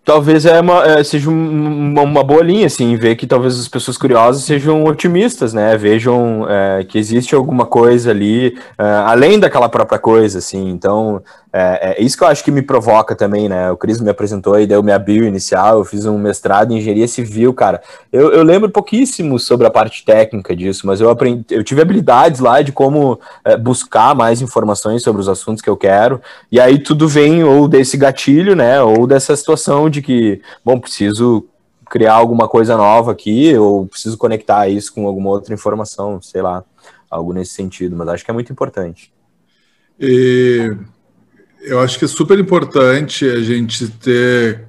[SPEAKER 3] Talvez é uma, é, seja uma, uma, boa linha, assim, ver que talvez as pessoas curiosas sejam otimistas, né? Vejam é, que existe alguma coisa ali, é, além daquela própria coisa, assim. Então, é, é, isso que eu acho que me provoca também, né? O Cris me apresentou e deu minha bio inicial, eu fiz um mestrado em engenharia civil, cara. Eu, eu lembro pouquíssimo sobre a parte técnica disso, mas eu aprendi, eu tive habilidades lá de como é, buscar mais informações sobre os assuntos que eu quero, e aí tudo vem ou desse gatilho, né? Ou dessa situação de que, bom, preciso criar alguma coisa nova aqui, ou preciso conectar isso com alguma outra informação, sei lá, algo nesse sentido, mas acho que é muito importante.
[SPEAKER 1] E eu acho que é super importante a gente ter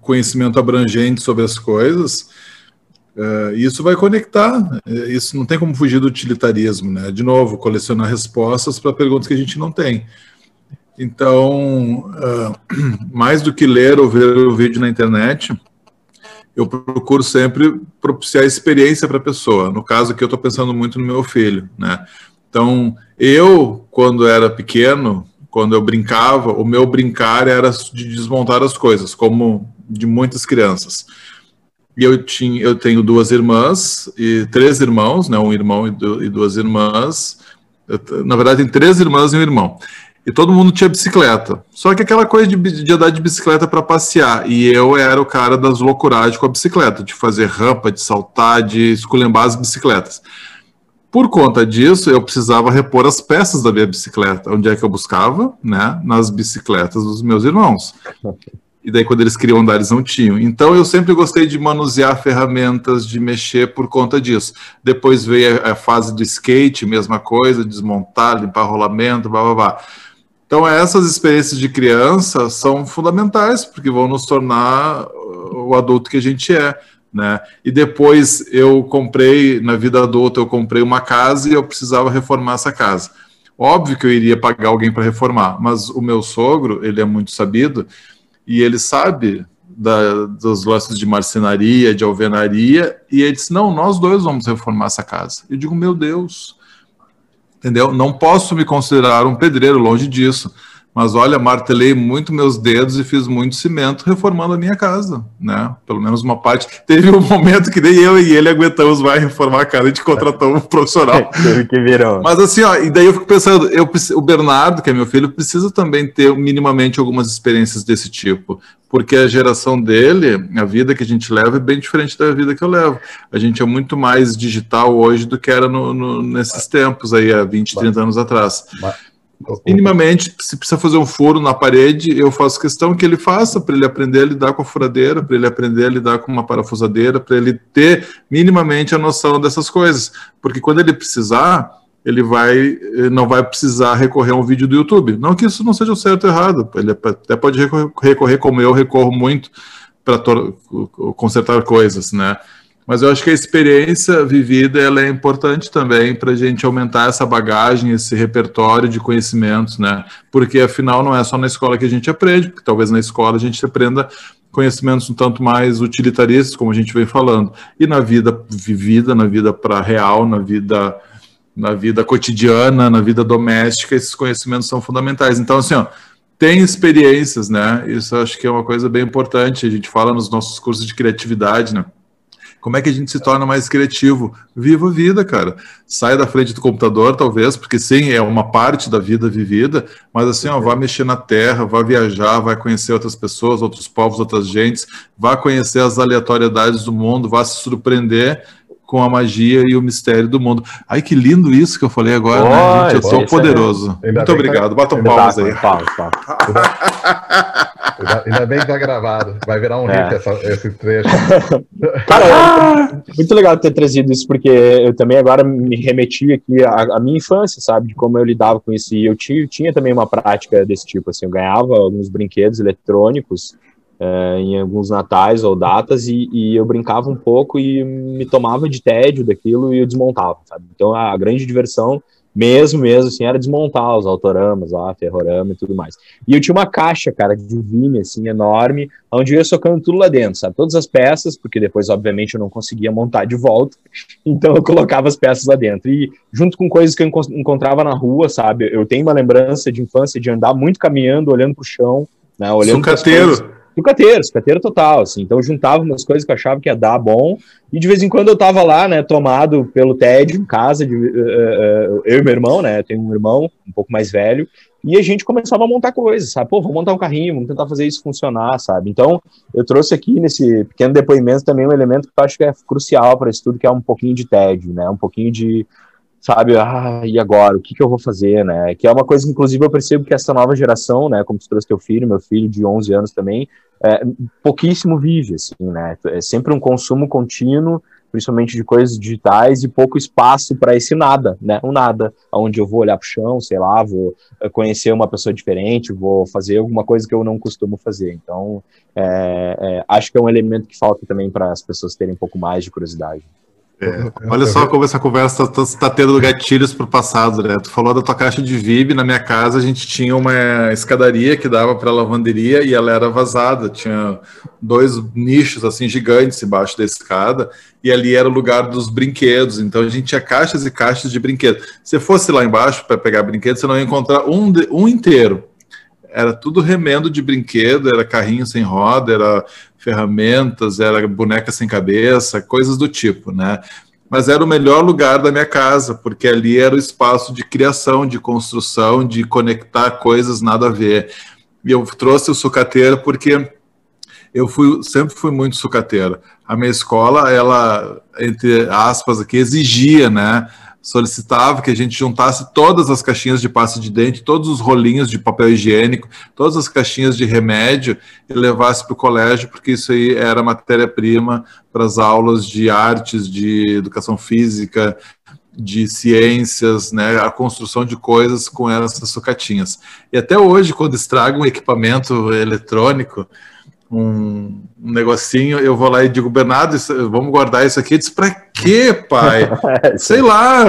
[SPEAKER 1] conhecimento abrangente sobre as coisas. Uh, isso vai conectar. Isso não tem como fugir do utilitarismo, né? De novo, colecionar respostas para perguntas que a gente não tem. Então, uh, (clears throat) mais do que ler ou ver o vídeo na internet, eu procuro sempre propiciar experiência para a pessoa. No caso aqui, eu estou pensando muito no meu filho, né? Então, eu, quando era pequeno, quando eu brincava, o meu brincar era de desmontar as coisas, como de muitas crianças. E eu, tinha, eu tenho duas irmãs e três irmãos, né, um irmão e, duas irmãs. Eu, na verdade, tem três irmãs e um irmão. E todo mundo tinha bicicleta. Só que aquela coisa de, de andar de bicicleta para passear. E eu era o cara das loucuragens com a bicicleta, de fazer rampa, de saltar, de esculhambar as bicicletas. Por conta disso, eu precisava repor as peças da minha bicicleta. Onde é que eu buscava? Né? Nas bicicletas dos meus irmãos. E daí, quando eles queriam andar, eles não tinham. Então, eu sempre gostei de manusear ferramentas, de mexer por conta disso. Depois veio a, fase do skate, mesma coisa, desmontar, limpar rolamento, blá blá blá. Então, essas experiências de criança são fundamentais, porque vão nos tornar o adulto que a gente é né? E depois eu comprei, na vida adulta, eu comprei uma casa e eu precisava reformar essa casa. Óbvio que eu iria pagar alguém para reformar, mas o meu sogro, ele é muito sabido e ele sabe da, dos lances de marcenaria, de alvenaria, e ele disse: Não, nós dois vamos reformar essa casa. Eu digo: Meu Deus, entendeu? Não posso me considerar um pedreiro, longe disso mas olha, martelei muito meus dedos e fiz muito cimento reformando a minha casa, né? Pelo menos uma parte. Teve um momento que nem eu e ele aguentamos mais reformar a casa, a gente contratou um profissional. (laughs) que virou. Mas assim, ó, e daí eu fico pensando, eu, o Bernardo, que é meu filho, precisa também ter minimamente algumas experiências desse tipo, porque a geração dele, a vida que a gente leva é bem diferente da vida que eu levo. A gente é muito mais digital hoje do que era no, no, nesses tempos aí, há 20, 30 anos atrás. Mas minimamente, se precisa fazer um furo na parede, eu faço questão que ele faça para ele aprender a lidar com a furadeira, para ele aprender a lidar com uma parafusadeira, para ele ter minimamente a noção dessas coisas, porque quando ele precisar, ele vai não vai precisar recorrer a um vídeo do YouTube. Não que isso não seja o certo ou errado, ele até pode recorrer como eu recorro muito para consertar coisas, né? Mas eu acho que a experiência vivida ela é importante também para a gente aumentar essa bagagem, esse repertório de conhecimentos, né? Porque afinal não é só na escola que a gente aprende, porque talvez na escola a gente aprenda conhecimentos um tanto mais utilitaristas, como a gente vem falando, e na vida vivida, na vida para real, na vida na vida cotidiana, na vida doméstica, esses conhecimentos são fundamentais. Então assim, ó, tem experiências, né? Isso acho que é uma coisa bem importante. A gente fala nos nossos cursos de criatividade, né? Como é que a gente se torna mais criativo? Viva a vida, cara. Sai da frente do computador, talvez, porque sim, é uma parte da vida vivida, mas assim, ó, vá mexer na terra, vá viajar, vai conhecer outras pessoas, outros povos, outras gentes, vá conhecer as aleatoriedades do mundo, vá se surpreender com a magia e o mistério do mundo. Ai, que lindo isso que eu falei agora, oh, né, gente? Eu sou poderoso. Muito obrigado. Tá... Batam palmas aí. Palmas, palmas. (laughs)
[SPEAKER 2] Ainda bem que tá gravado. Vai virar um é. essa, esse trecho. (laughs)
[SPEAKER 3] Cara, é muito legal ter trazido isso, porque eu também agora me remeti aqui à, à, minha infância, sabe? De como eu lidava com isso. E eu tinha, tinha também uma prática desse tipo, assim. Eu ganhava alguns brinquedos eletrônicos é, em alguns natais ou datas e, e, eu brincava um pouco e me tomava de tédio daquilo e eu desmontava, sabe? Então a grande diversão mesmo, mesmo, assim, era desmontar os autoramas lá, ferrorama e tudo mais. E eu tinha uma caixa, cara, de vinho, assim, enorme, onde eu ia socando tudo lá dentro, sabe? Todas as peças, porque depois, obviamente, eu não conseguia montar de volta, (laughs) então eu colocava as peças lá dentro. E junto com coisas que eu encontrava na rua, sabe? Eu tenho uma lembrança de infância de andar muito caminhando, olhando pro chão, né? Olhando
[SPEAKER 1] Sucateiro.
[SPEAKER 3] Sucateiro, sucateiro total, assim. Então juntava umas coisas que eu achava que ia dar bom, e de vez em quando eu tava lá, né, tomado pelo tédio em casa, de, uh, uh, eu e meu irmão, né, tenho um irmão um pouco mais velho, e a gente começava a montar coisas, sabe? Pô, vamos montar um carrinho, vamos tentar fazer isso funcionar, sabe? Então, eu trouxe aqui nesse pequeno depoimento também um elemento que eu acho que é crucial para isso tudo, que é um pouquinho de tédio, né? Um pouquinho de, sabe, ah, e agora? O que, que eu vou fazer, né? Que é uma coisa que, inclusive, eu percebo que essa nova geração, né, como tu trouxe teu filho, meu filho de 11 anos também, é, pouquíssimo vive, assim, né? É sempre um consumo contínuo, principalmente de coisas digitais, e pouco espaço para esse nada, né? Um nada, onde eu vou olhar para o chão, sei lá, vou eh, conhecer uma pessoa diferente, vou fazer alguma coisa que eu não costumo fazer. Então, é, é, acho que é um elemento que falta também para as pessoas terem um pouco mais de curiosidade.
[SPEAKER 1] É, olha só como essa conversa está tá tendo gatilhos para o passado, né? Tu falou da tua caixa de VIP. Na minha casa a gente tinha uma escadaria que dava para a lavanderia e ela era vazada. Tinha dois nichos assim gigantes embaixo da escada e ali era o lugar dos brinquedos. Então a gente tinha caixas e caixas de brinquedos. Se fosse lá embaixo para pegar brinquedos, você não ia encontrar um, um inteiro. Era tudo remendo de brinquedo, era carrinho sem roda, era ferramentas, era boneca sem cabeça, coisas do tipo, né? Mas era o melhor lugar da minha casa, porque ali era o espaço de criação, de construção, de conectar coisas nada a ver. E eu trouxe o sucateiro porque eu fui, sempre fui muito sucateiro. A minha escola, ela, entre aspas aqui, exigia, né? Solicitava que a gente juntasse todas as caixinhas de pasta de dente, todos os rolinhos de papel higiênico, todas as caixinhas de remédio e levasse para o colégio, porque isso aí era matéria-prima para as aulas de artes, de educação física, de ciências, né, a construção de coisas com essas sucatinhas. E até hoje, quando estraga um equipamento eletrônico, um, um, negocinho, eu vou lá e digo, Bernardo, isso, vamos guardar isso aqui. Ele disse, pra quê, pai? (laughs) Sei lá,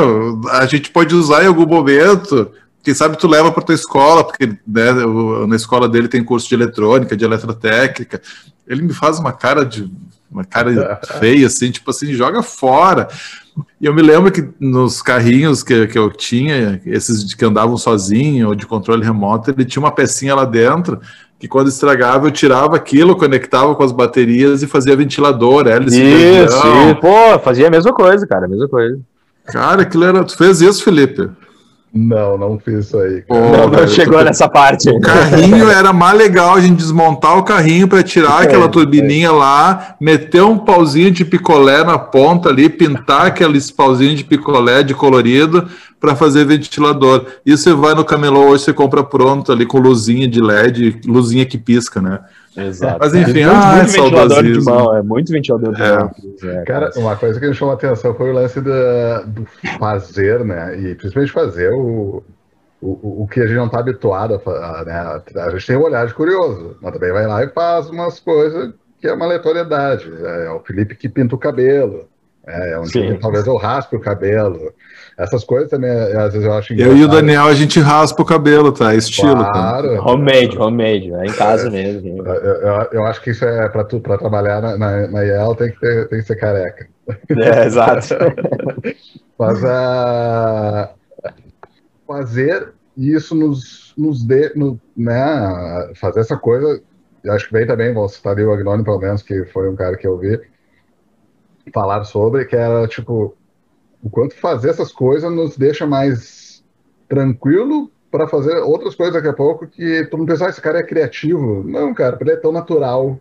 [SPEAKER 1] a gente pode usar em algum momento. Quem sabe tu leva para tua escola, porque né, na escola dele tem curso de eletrônica, de eletrotécnica. Ele me faz uma cara de uma cara (laughs) feia, assim, tipo assim, joga fora. E eu me lembro que nos carrinhos que, que eu tinha, esses que andavam sozinho ou de controle remoto, ele tinha uma pecinha lá dentro que quando estragava eu tirava aquilo, conectava com as baterias e fazia ventilador, hélice.
[SPEAKER 3] Isso, pô, fazia a mesma coisa, cara, a mesma coisa.
[SPEAKER 1] Cara, aquilo era. Tu fez isso, Felipe?
[SPEAKER 2] Não, não fiz isso aí.
[SPEAKER 3] Pô, não, não chegou tô... nessa parte.
[SPEAKER 1] O carrinho era mais legal a gente desmontar o carrinho para tirar é, aquela turbininha é. lá, meter um pauzinho de picolé na ponta ali, pintar aqueles pauzinhos de picolé de colorido para fazer ventilador. E você vai no camelô hoje, você compra pronto ali com luzinha de LED, luzinha que pisca, né?
[SPEAKER 3] Exato.
[SPEAKER 1] Mas enfim,
[SPEAKER 3] é,
[SPEAKER 1] ah,
[SPEAKER 3] muito, é ventilador de mão, é muito ventilador de
[SPEAKER 2] é. mão. É, cara, uma coisa que me chamou a atenção foi o lance do, do fazer, né? E principalmente fazer o, o, o que a gente não está habituado a né? A gente tem um olhar de curioso, mas também vai lá e faz umas coisas que é uma aleatoriedade. É o Felipe que pinta o cabelo. É, um dia talvez eu raspe o cabelo. Essas coisas também, às vezes eu acho
[SPEAKER 1] engraçado. Eu e o Daniel, a gente raspa o cabelo, tá? Estilo.
[SPEAKER 3] Claro. Tá? Homemade, homemade, é em casa mesmo.
[SPEAKER 2] Eu, eu, eu, acho que isso é para tu, para trabalhar na, na, na IEL tem que, ter, tem que ser careca.
[SPEAKER 3] É, (laughs) exato.
[SPEAKER 2] Mas a uh, fazer isso nos, nos dê, no, né, fazer essa coisa, eu acho que vem também, vou citar o Agnoni, pelo menos, que foi um cara que eu vi falar sobre, que era tipo o quanto fazer essas coisas nos deixa mais tranquilo para fazer outras coisas daqui a pouco que tu não pensa, ah, esse cara é criativo. Não, cara, ele é tão natural.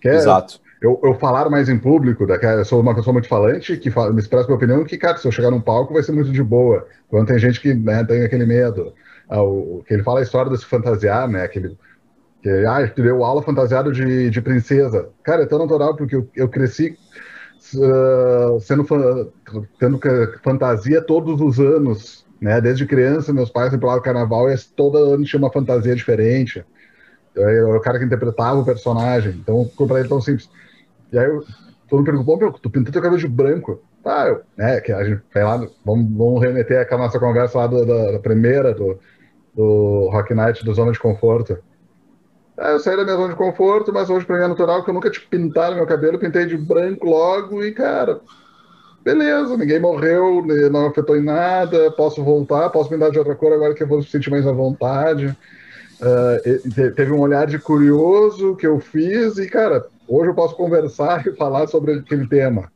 [SPEAKER 3] Que é, Exato.
[SPEAKER 2] Eu, eu falar mais em público, eu sou uma pessoa muito falante, que fala, me expressa minha opinião, que, cara, se eu chegar num palco vai ser muito de boa. Quando tem gente que né, tem aquele medo. Ah, o, que ele fala a história de se fantasiar, né? Aquele, que, ah, deu aula fantasiado de, de princesa. Cara, é tão natural porque eu, eu cresci uh, sendo tendo fantasia todos os anos, né? Desde criança, meus pais sempre carnaval e todo ano tinha uma fantasia diferente. Eu era o cara que interpretava o personagem, então para ele tão simples. E aí eu, todo mundo perguntou, tu pintou teu cabelo de branco? Tá, eu, né, que a gente, vai lá, vamos, vamos remeter aquela nossa conversa lá do, da, da, primeira, do, do Rock Night do Zona de Conforto. Aí eu saí da minha zona de conforto, mas hoje pra mim é natural que eu nunca tinha pintado meu cabelo, pintei de branco logo e, cara, beleza, ninguém morreu, não afetou em nada, posso voltar, posso pintar de outra cor agora que eu vou me sentir mais à vontade. uh, teve um olhar de curioso que eu fiz e, cara, hoje eu posso conversar (laughs) e falar sobre aquele tema,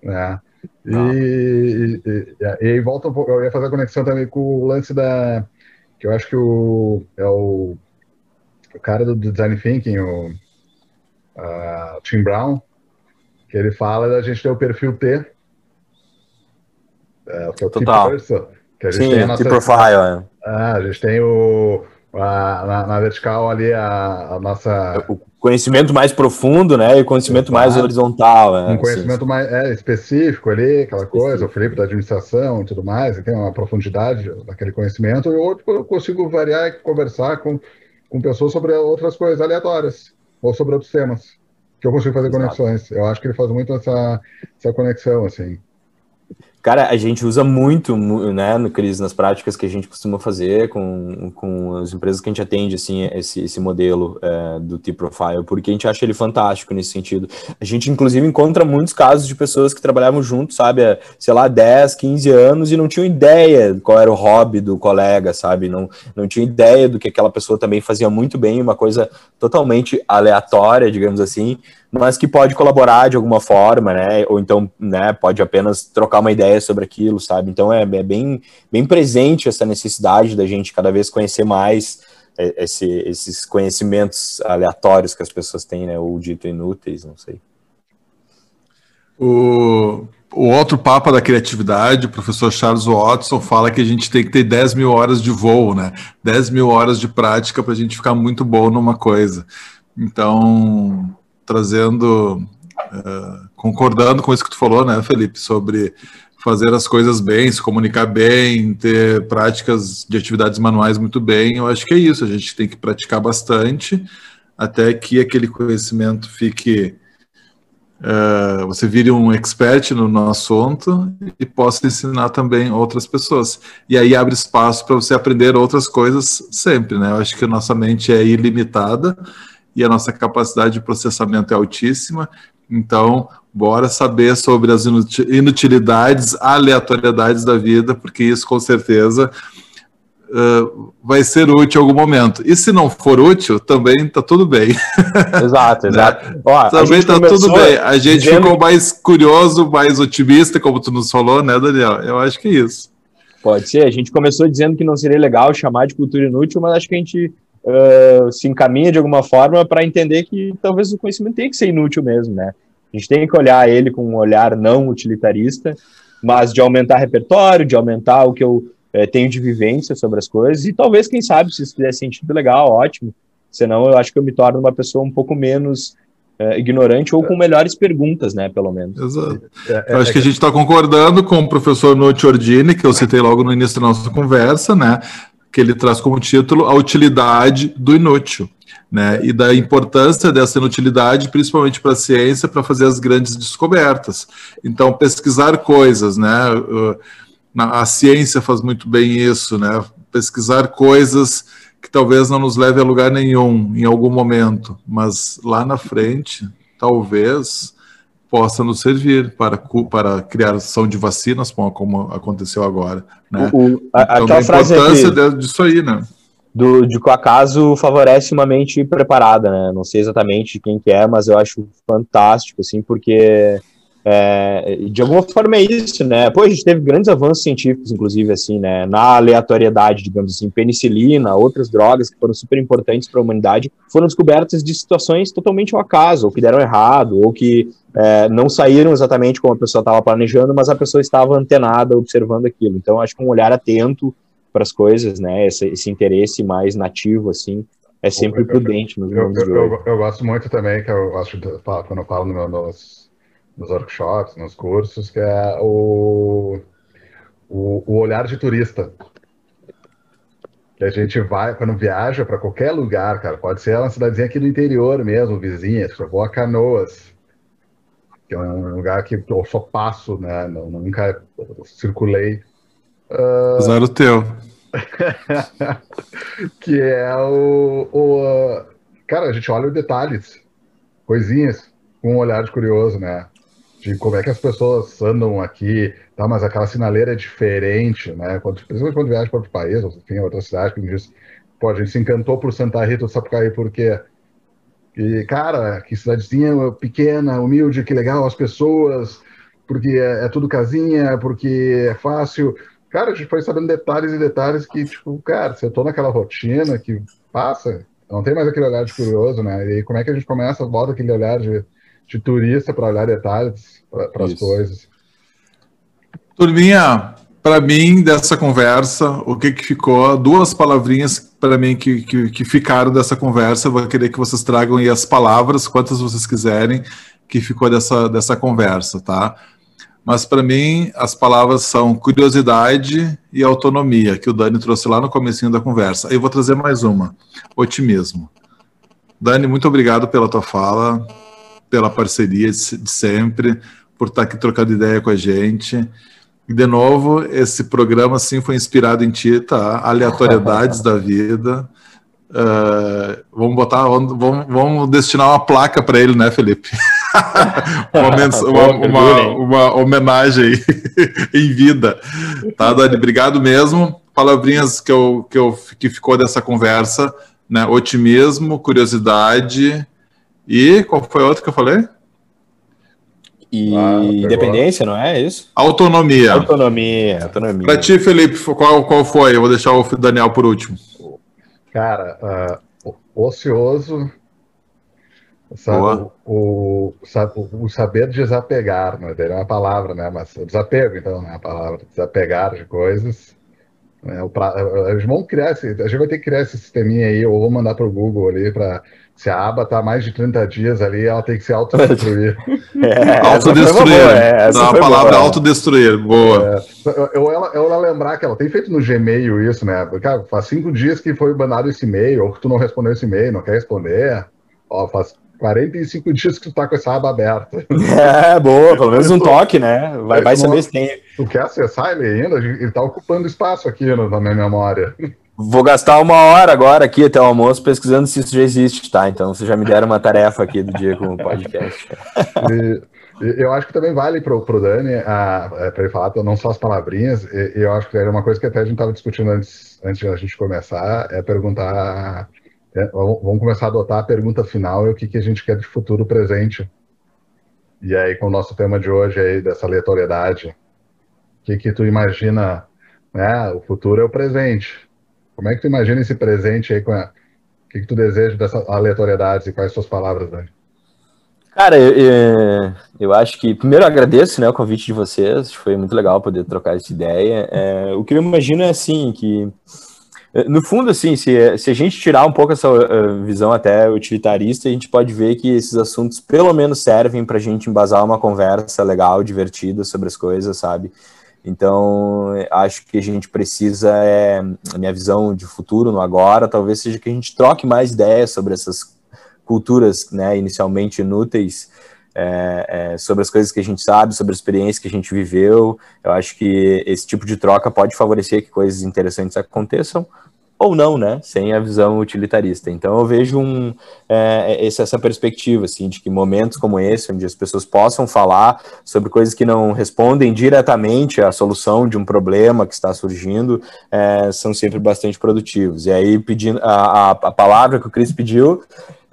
[SPEAKER 2] né? E, e, e, e, aí volta um pouco, eu ia fazer a conexão também com o lance da, que eu acho que o, é o, o cara do Design Thinking, o uh, Tim Brown, que ele fala da gente ter o perfil T,
[SPEAKER 3] é, que é o Total. Tipo que a gente Sim, tem a nossa, profile. É.
[SPEAKER 2] Ah, a gente tem o, a, na, na, vertical ali a, a, nossa...
[SPEAKER 3] O conhecimento mais profundo, né, e o conhecimento Exato. mais horizontal.
[SPEAKER 2] É, um conhecimento assim. mais é, específico ali, aquela específico. coisa, o Felipe da administração e tudo mais, tem uma profundidade daquele conhecimento, e outro eu consigo variar e conversar com, com pessoas sobre outras coisas aleatórias, ou sobre outros temas que eu consigo fazer Exato. conexões. Eu acho que ele faz muito essa, essa conexão, assim.
[SPEAKER 3] Cara, a gente usa muito, né, no Cris, nas práticas que a gente costuma fazer com, com as empresas que a gente atende, assim, esse, esse modelo é, do T-Profile, porque a gente acha ele fantástico nesse sentido. A gente, inclusive, encontra muitos casos de pessoas que trabalhavam junto, sabe, há, sei lá, 10, 15 anos e não tinham ideia qual era o hobby do colega, sabe, não, não tinham ideia do que aquela pessoa também fazia muito bem, uma coisa totalmente aleatória, digamos assim, mas que pode colaborar de alguma forma, né? Ou então, né, pode apenas trocar uma ideia sobre aquilo, sabe? Então é, é bem, bem presente essa necessidade da gente cada vez conhecer mais é, esse, esses conhecimentos aleatórios que as pessoas têm, né? Ou dito inúteis, não sei.
[SPEAKER 1] O, o outro papa da criatividade, o professor Charles Watson, fala que a gente tem que ter 10 mil horas de voo, né? 10 mil horas de prática para a gente ficar muito bom numa coisa. Então, trazendo, uh, concordando com isso que tu falou, né, Felipe, sobre fazer as coisas bem, se comunicar bem, ter práticas de atividades manuais muito bem. Eu acho que é isso, a gente tem que praticar bastante até que aquele conhecimento fique. Uh, você vire um expert no, no assunto e possa ensinar também outras pessoas. E aí abre espaço para você aprender outras coisas sempre, né? Eu acho que a nossa mente é ilimitada e a nossa capacidade de processamento é altíssima. Então, bora saber sobre as inutilidades, aleatoriedades da vida, porque isso com certeza uh, vai ser útil em algum momento. E se não for útil, também está tudo bem. (laughs)
[SPEAKER 3] Exato, exato.
[SPEAKER 1] né? Ó, também está tudo bem. A gente dizendo... ficou mais curioso, mais otimista, como tu nos falou, né, Daniel? Eu acho que é isso.
[SPEAKER 3] Pode ser. A gente começou dizendo que não seria legal chamar de cultura inútil, mas acho que a gente uh, se encaminha de alguma forma para entender que talvez o conhecimento tem que ser inútil mesmo, né? A gente tem que olhar ele com um olhar não utilitarista, mas de aumentar repertório, de aumentar o que eu uh, tenho de vivência sobre as coisas, e talvez, quem sabe, se isso fizer sentido, legal, ótimo. Senão, eu acho que eu me torno uma pessoa um pouco menos é, ignorante ou com melhores perguntas, né, pelo menos.
[SPEAKER 1] Exato. É, é, eu acho que a gente está concordando com o professor Nuti Ordini, que eu citei logo no início da nossa conversa, né, que ele traz como título a utilidade do inútil. Né, e da importância dessa inutilidade, principalmente para a ciência, para fazer as grandes descobertas. Então, pesquisar coisas, né, a ciência faz muito bem isso, né, pesquisar coisas que talvez não nos leve a lugar nenhum em algum momento, mas lá na frente, talvez possa nos servir para, para criação de vacinas, como aconteceu agora. Né? O, a, então, a importância aqui, disso aí, né?
[SPEAKER 3] Do, de que o acaso favorece uma mente preparada, né? Não sei exatamente quem que é, mas eu acho fantástico, assim, porque é, de alguma forma é isso, né? Pô, a gente teve grandes avanços científicos, inclusive, assim, né? Na aleatoriedade, digamos assim, penicilina, outras drogas que foram super importantes para a humanidade, foram descobertas de situações totalmente ao acaso, ou que deram errado, ou que é, não saíram exatamente como a pessoa estava planejando, mas a pessoa estava antenada, observando aquilo. Então, acho que um olhar atento para as coisas, né? Esse, esse, interesse mais nativo, assim, é sempre prudente nos
[SPEAKER 2] eu, eu, eu, eu, gosto muito também, que eu acho quando eu falo no, nos nos workshops, nos cursos, que é o, o, o olhar de turista. Que a gente vai, quando viaja para qualquer lugar, cara, pode ser uma cidadezinha aqui do interior mesmo, vizinha, eu vou a Canoas, que é um lugar que eu só passo, né? Nunca circulei.
[SPEAKER 1] Uh... Usar o teu. (laughs)
[SPEAKER 2] que é o, o. Cara, a gente olha os detalhes, coisinhas, com um olhar de curioso, né? De como é que as pessoas andam aqui, tá? mas aquela sinaleira é diferente, né? Quando, principalmente quando viaja para outro país, ou enfim, outra cidade, como diz, pô, a gente se encantou por Santa Rita do Sapucaí por quê? E, cara, que cidadezinha pequena, humilde, que legal as pessoas, porque é, é, tudo casinha, porque é fácil. Cara, a gente foi sabendo detalhes e detalhes que, tipo, cara, você tô naquela rotina que passa, não tem mais aquele olhar de curioso, né? E como é que a gente começa, volta aquele olhar de, de turista para olhar detalhes para as coisas.
[SPEAKER 1] Turminha, para mim, dessa conversa, o que, que ficou? Duas palavrinhas para mim que, que, que, ficaram dessa conversa. Eu vou querer que vocês tragam aí as palavras, quantas vocês quiserem, que ficou dessa, dessa conversa, tá? Mas para mim, as palavras são curiosidade e autonomia, que o Dani trouxe lá no comecinho da conversa. Eu vou trazer mais uma: otimismo. Dani, muito obrigado pela tua fala, pela parceria de, sempre, por estar aqui trocando ideia com a gente. De novo, esse programa sim foi inspirado em ti, tá? Aleatoriedades (laughs) da vida. Uh, vamos botar, vamos, vamos, destinar uma placa para ele, né, Felipe? (laughs) uma, uma, uma, uma, homenagem (laughs) em vida. Tá, Dani? Obrigado mesmo. Palavrinhas que, eu, que, eu, que ficou dessa conversa, né? Otimismo, curiosidade e qual foi a outra que eu falei?
[SPEAKER 3] E ah, independência, não é isso?
[SPEAKER 1] Autonomia.
[SPEAKER 3] Autonomia, autonomia.
[SPEAKER 1] Para ti, Felipe, qual, qual foi? Eu vou deixar o Daniel por último.
[SPEAKER 2] Cara, uh, ocioso, sabe, o, o, o, saber desapegar, né? é uma palavra, né? Mas desapego, então, não é a palavra. Desapegar de coisas. O pra, a gente, vamos criar esse, a gente vai ter que criar esse sisteminha aí, ou vou mandar para o Google ali para se a aba tá mais de 30 dias ali, ela tem que se autodestruir. (laughs)
[SPEAKER 1] É, autodestruir. É, a palavra boa. autodestruir. Boa.
[SPEAKER 2] É, eu, ela, ela lembrar que ela tem feito no Gmail isso, né? Cara, faz cinco dias que foi mandado esse e-mail, ou que tu não respondeu esse e-mail, não quer responder. Ó, faz 45 dias que tu tá com essa aba aberta.
[SPEAKER 3] É, boa, pelo menos um toque, né? Vai, vai saber se tem.
[SPEAKER 2] Tu quer acessar ele ainda? Ele tá ocupando espaço aqui no, na minha memória.
[SPEAKER 3] Vou gastar uma hora agora aqui até o almoço pesquisando se isso já existe, tá? Então vocês já me deram uma tarefa aqui do dia com o podcast.
[SPEAKER 2] E, eu acho que também vale para o Dani é, para ele falar não só as palavrinhas. E, eu acho que era uma coisa que até a gente estava discutindo antes, antes da gente começar, é perguntar. É, vamos começar a adotar a pergunta final e o que, que a gente quer de futuro presente. E aí, com o nosso tema de hoje aí, dessa aleatoriedade, o que, que tu imagina? Né? O futuro é o presente como é que tu imagina esse presente aí com a... O que, que tu deseja dessas aleatoriedades e quais suas palavras, Dani?
[SPEAKER 3] Cara, eu, eu, acho que primeiro agradeço né, o convite de vocês, foi muito legal poder trocar essa ideia. É, o que eu imagino é assim, que no fundo, assim, se, se a gente tirar um pouco essa uh, visão até utilitarista, a gente pode ver que esses assuntos pelo menos servem para a gente embasar uma conversa legal, divertida sobre as coisas, sabe? Então, acho que a gente precisa, é, a minha visão de futuro no agora, talvez seja que a gente troque mais ideias sobre essas culturas, né, inicialmente inúteis, é, é, sobre as coisas que a gente sabe, sobre a experiência que a gente viveu. Eu acho que esse tipo de troca pode favorecer que coisas interessantes aconteçam, ou não, né, sem a visão utilitarista. Então eu vejo um, é, essa perspectiva, assim, de que momentos como esse, onde as pessoas possam falar sobre coisas que não respondem diretamente à solução de um problema que está surgindo, é, são sempre bastante produtivos. E aí, pedindo a, a, a palavra que o Cris pediu,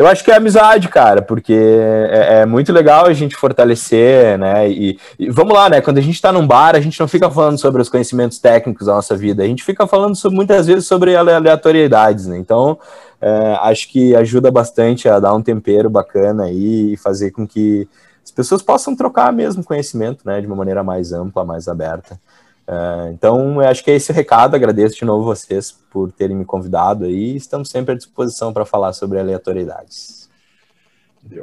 [SPEAKER 3] eu acho que é amizade, cara, porque é, é, muito legal a gente fortalecer, né? E, e, vamos lá, né? Quando a gente está num bar, a gente não fica falando sobre os conhecimentos técnicos da nossa vida, a gente fica falando sobre, muitas vezes sobre aleatoriedades, né? Então, é, acho que ajuda bastante a dar um tempero bacana aí e fazer com que as pessoas possam trocar mesmo conhecimento, né? De uma maneira mais ampla, mais aberta. Uh, então, acho que é esse o recado. Agradeço de novo vocês por terem me convidado aí. Estamos sempre à disposição para falar sobre aleatoriedades.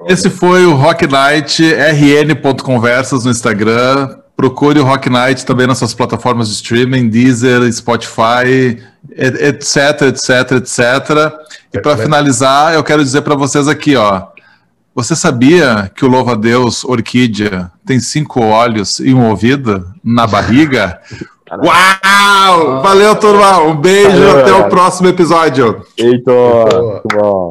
[SPEAKER 1] Esse foi o Rock Night, rn.conversas no Instagram. Procure o Rock Night também nas suas plataformas de streaming, Deezer, Spotify, etc, etc, etc. E para finalizar, eu quero dizer para vocês aqui, ó. Você sabia que o louva-a-Deus orquídea tem cinco olhos e um ouvido na barriga? Uau! Valeu, turma! Um beijo, Valeu, até o próximo episódio.
[SPEAKER 3] Eita, muito bom.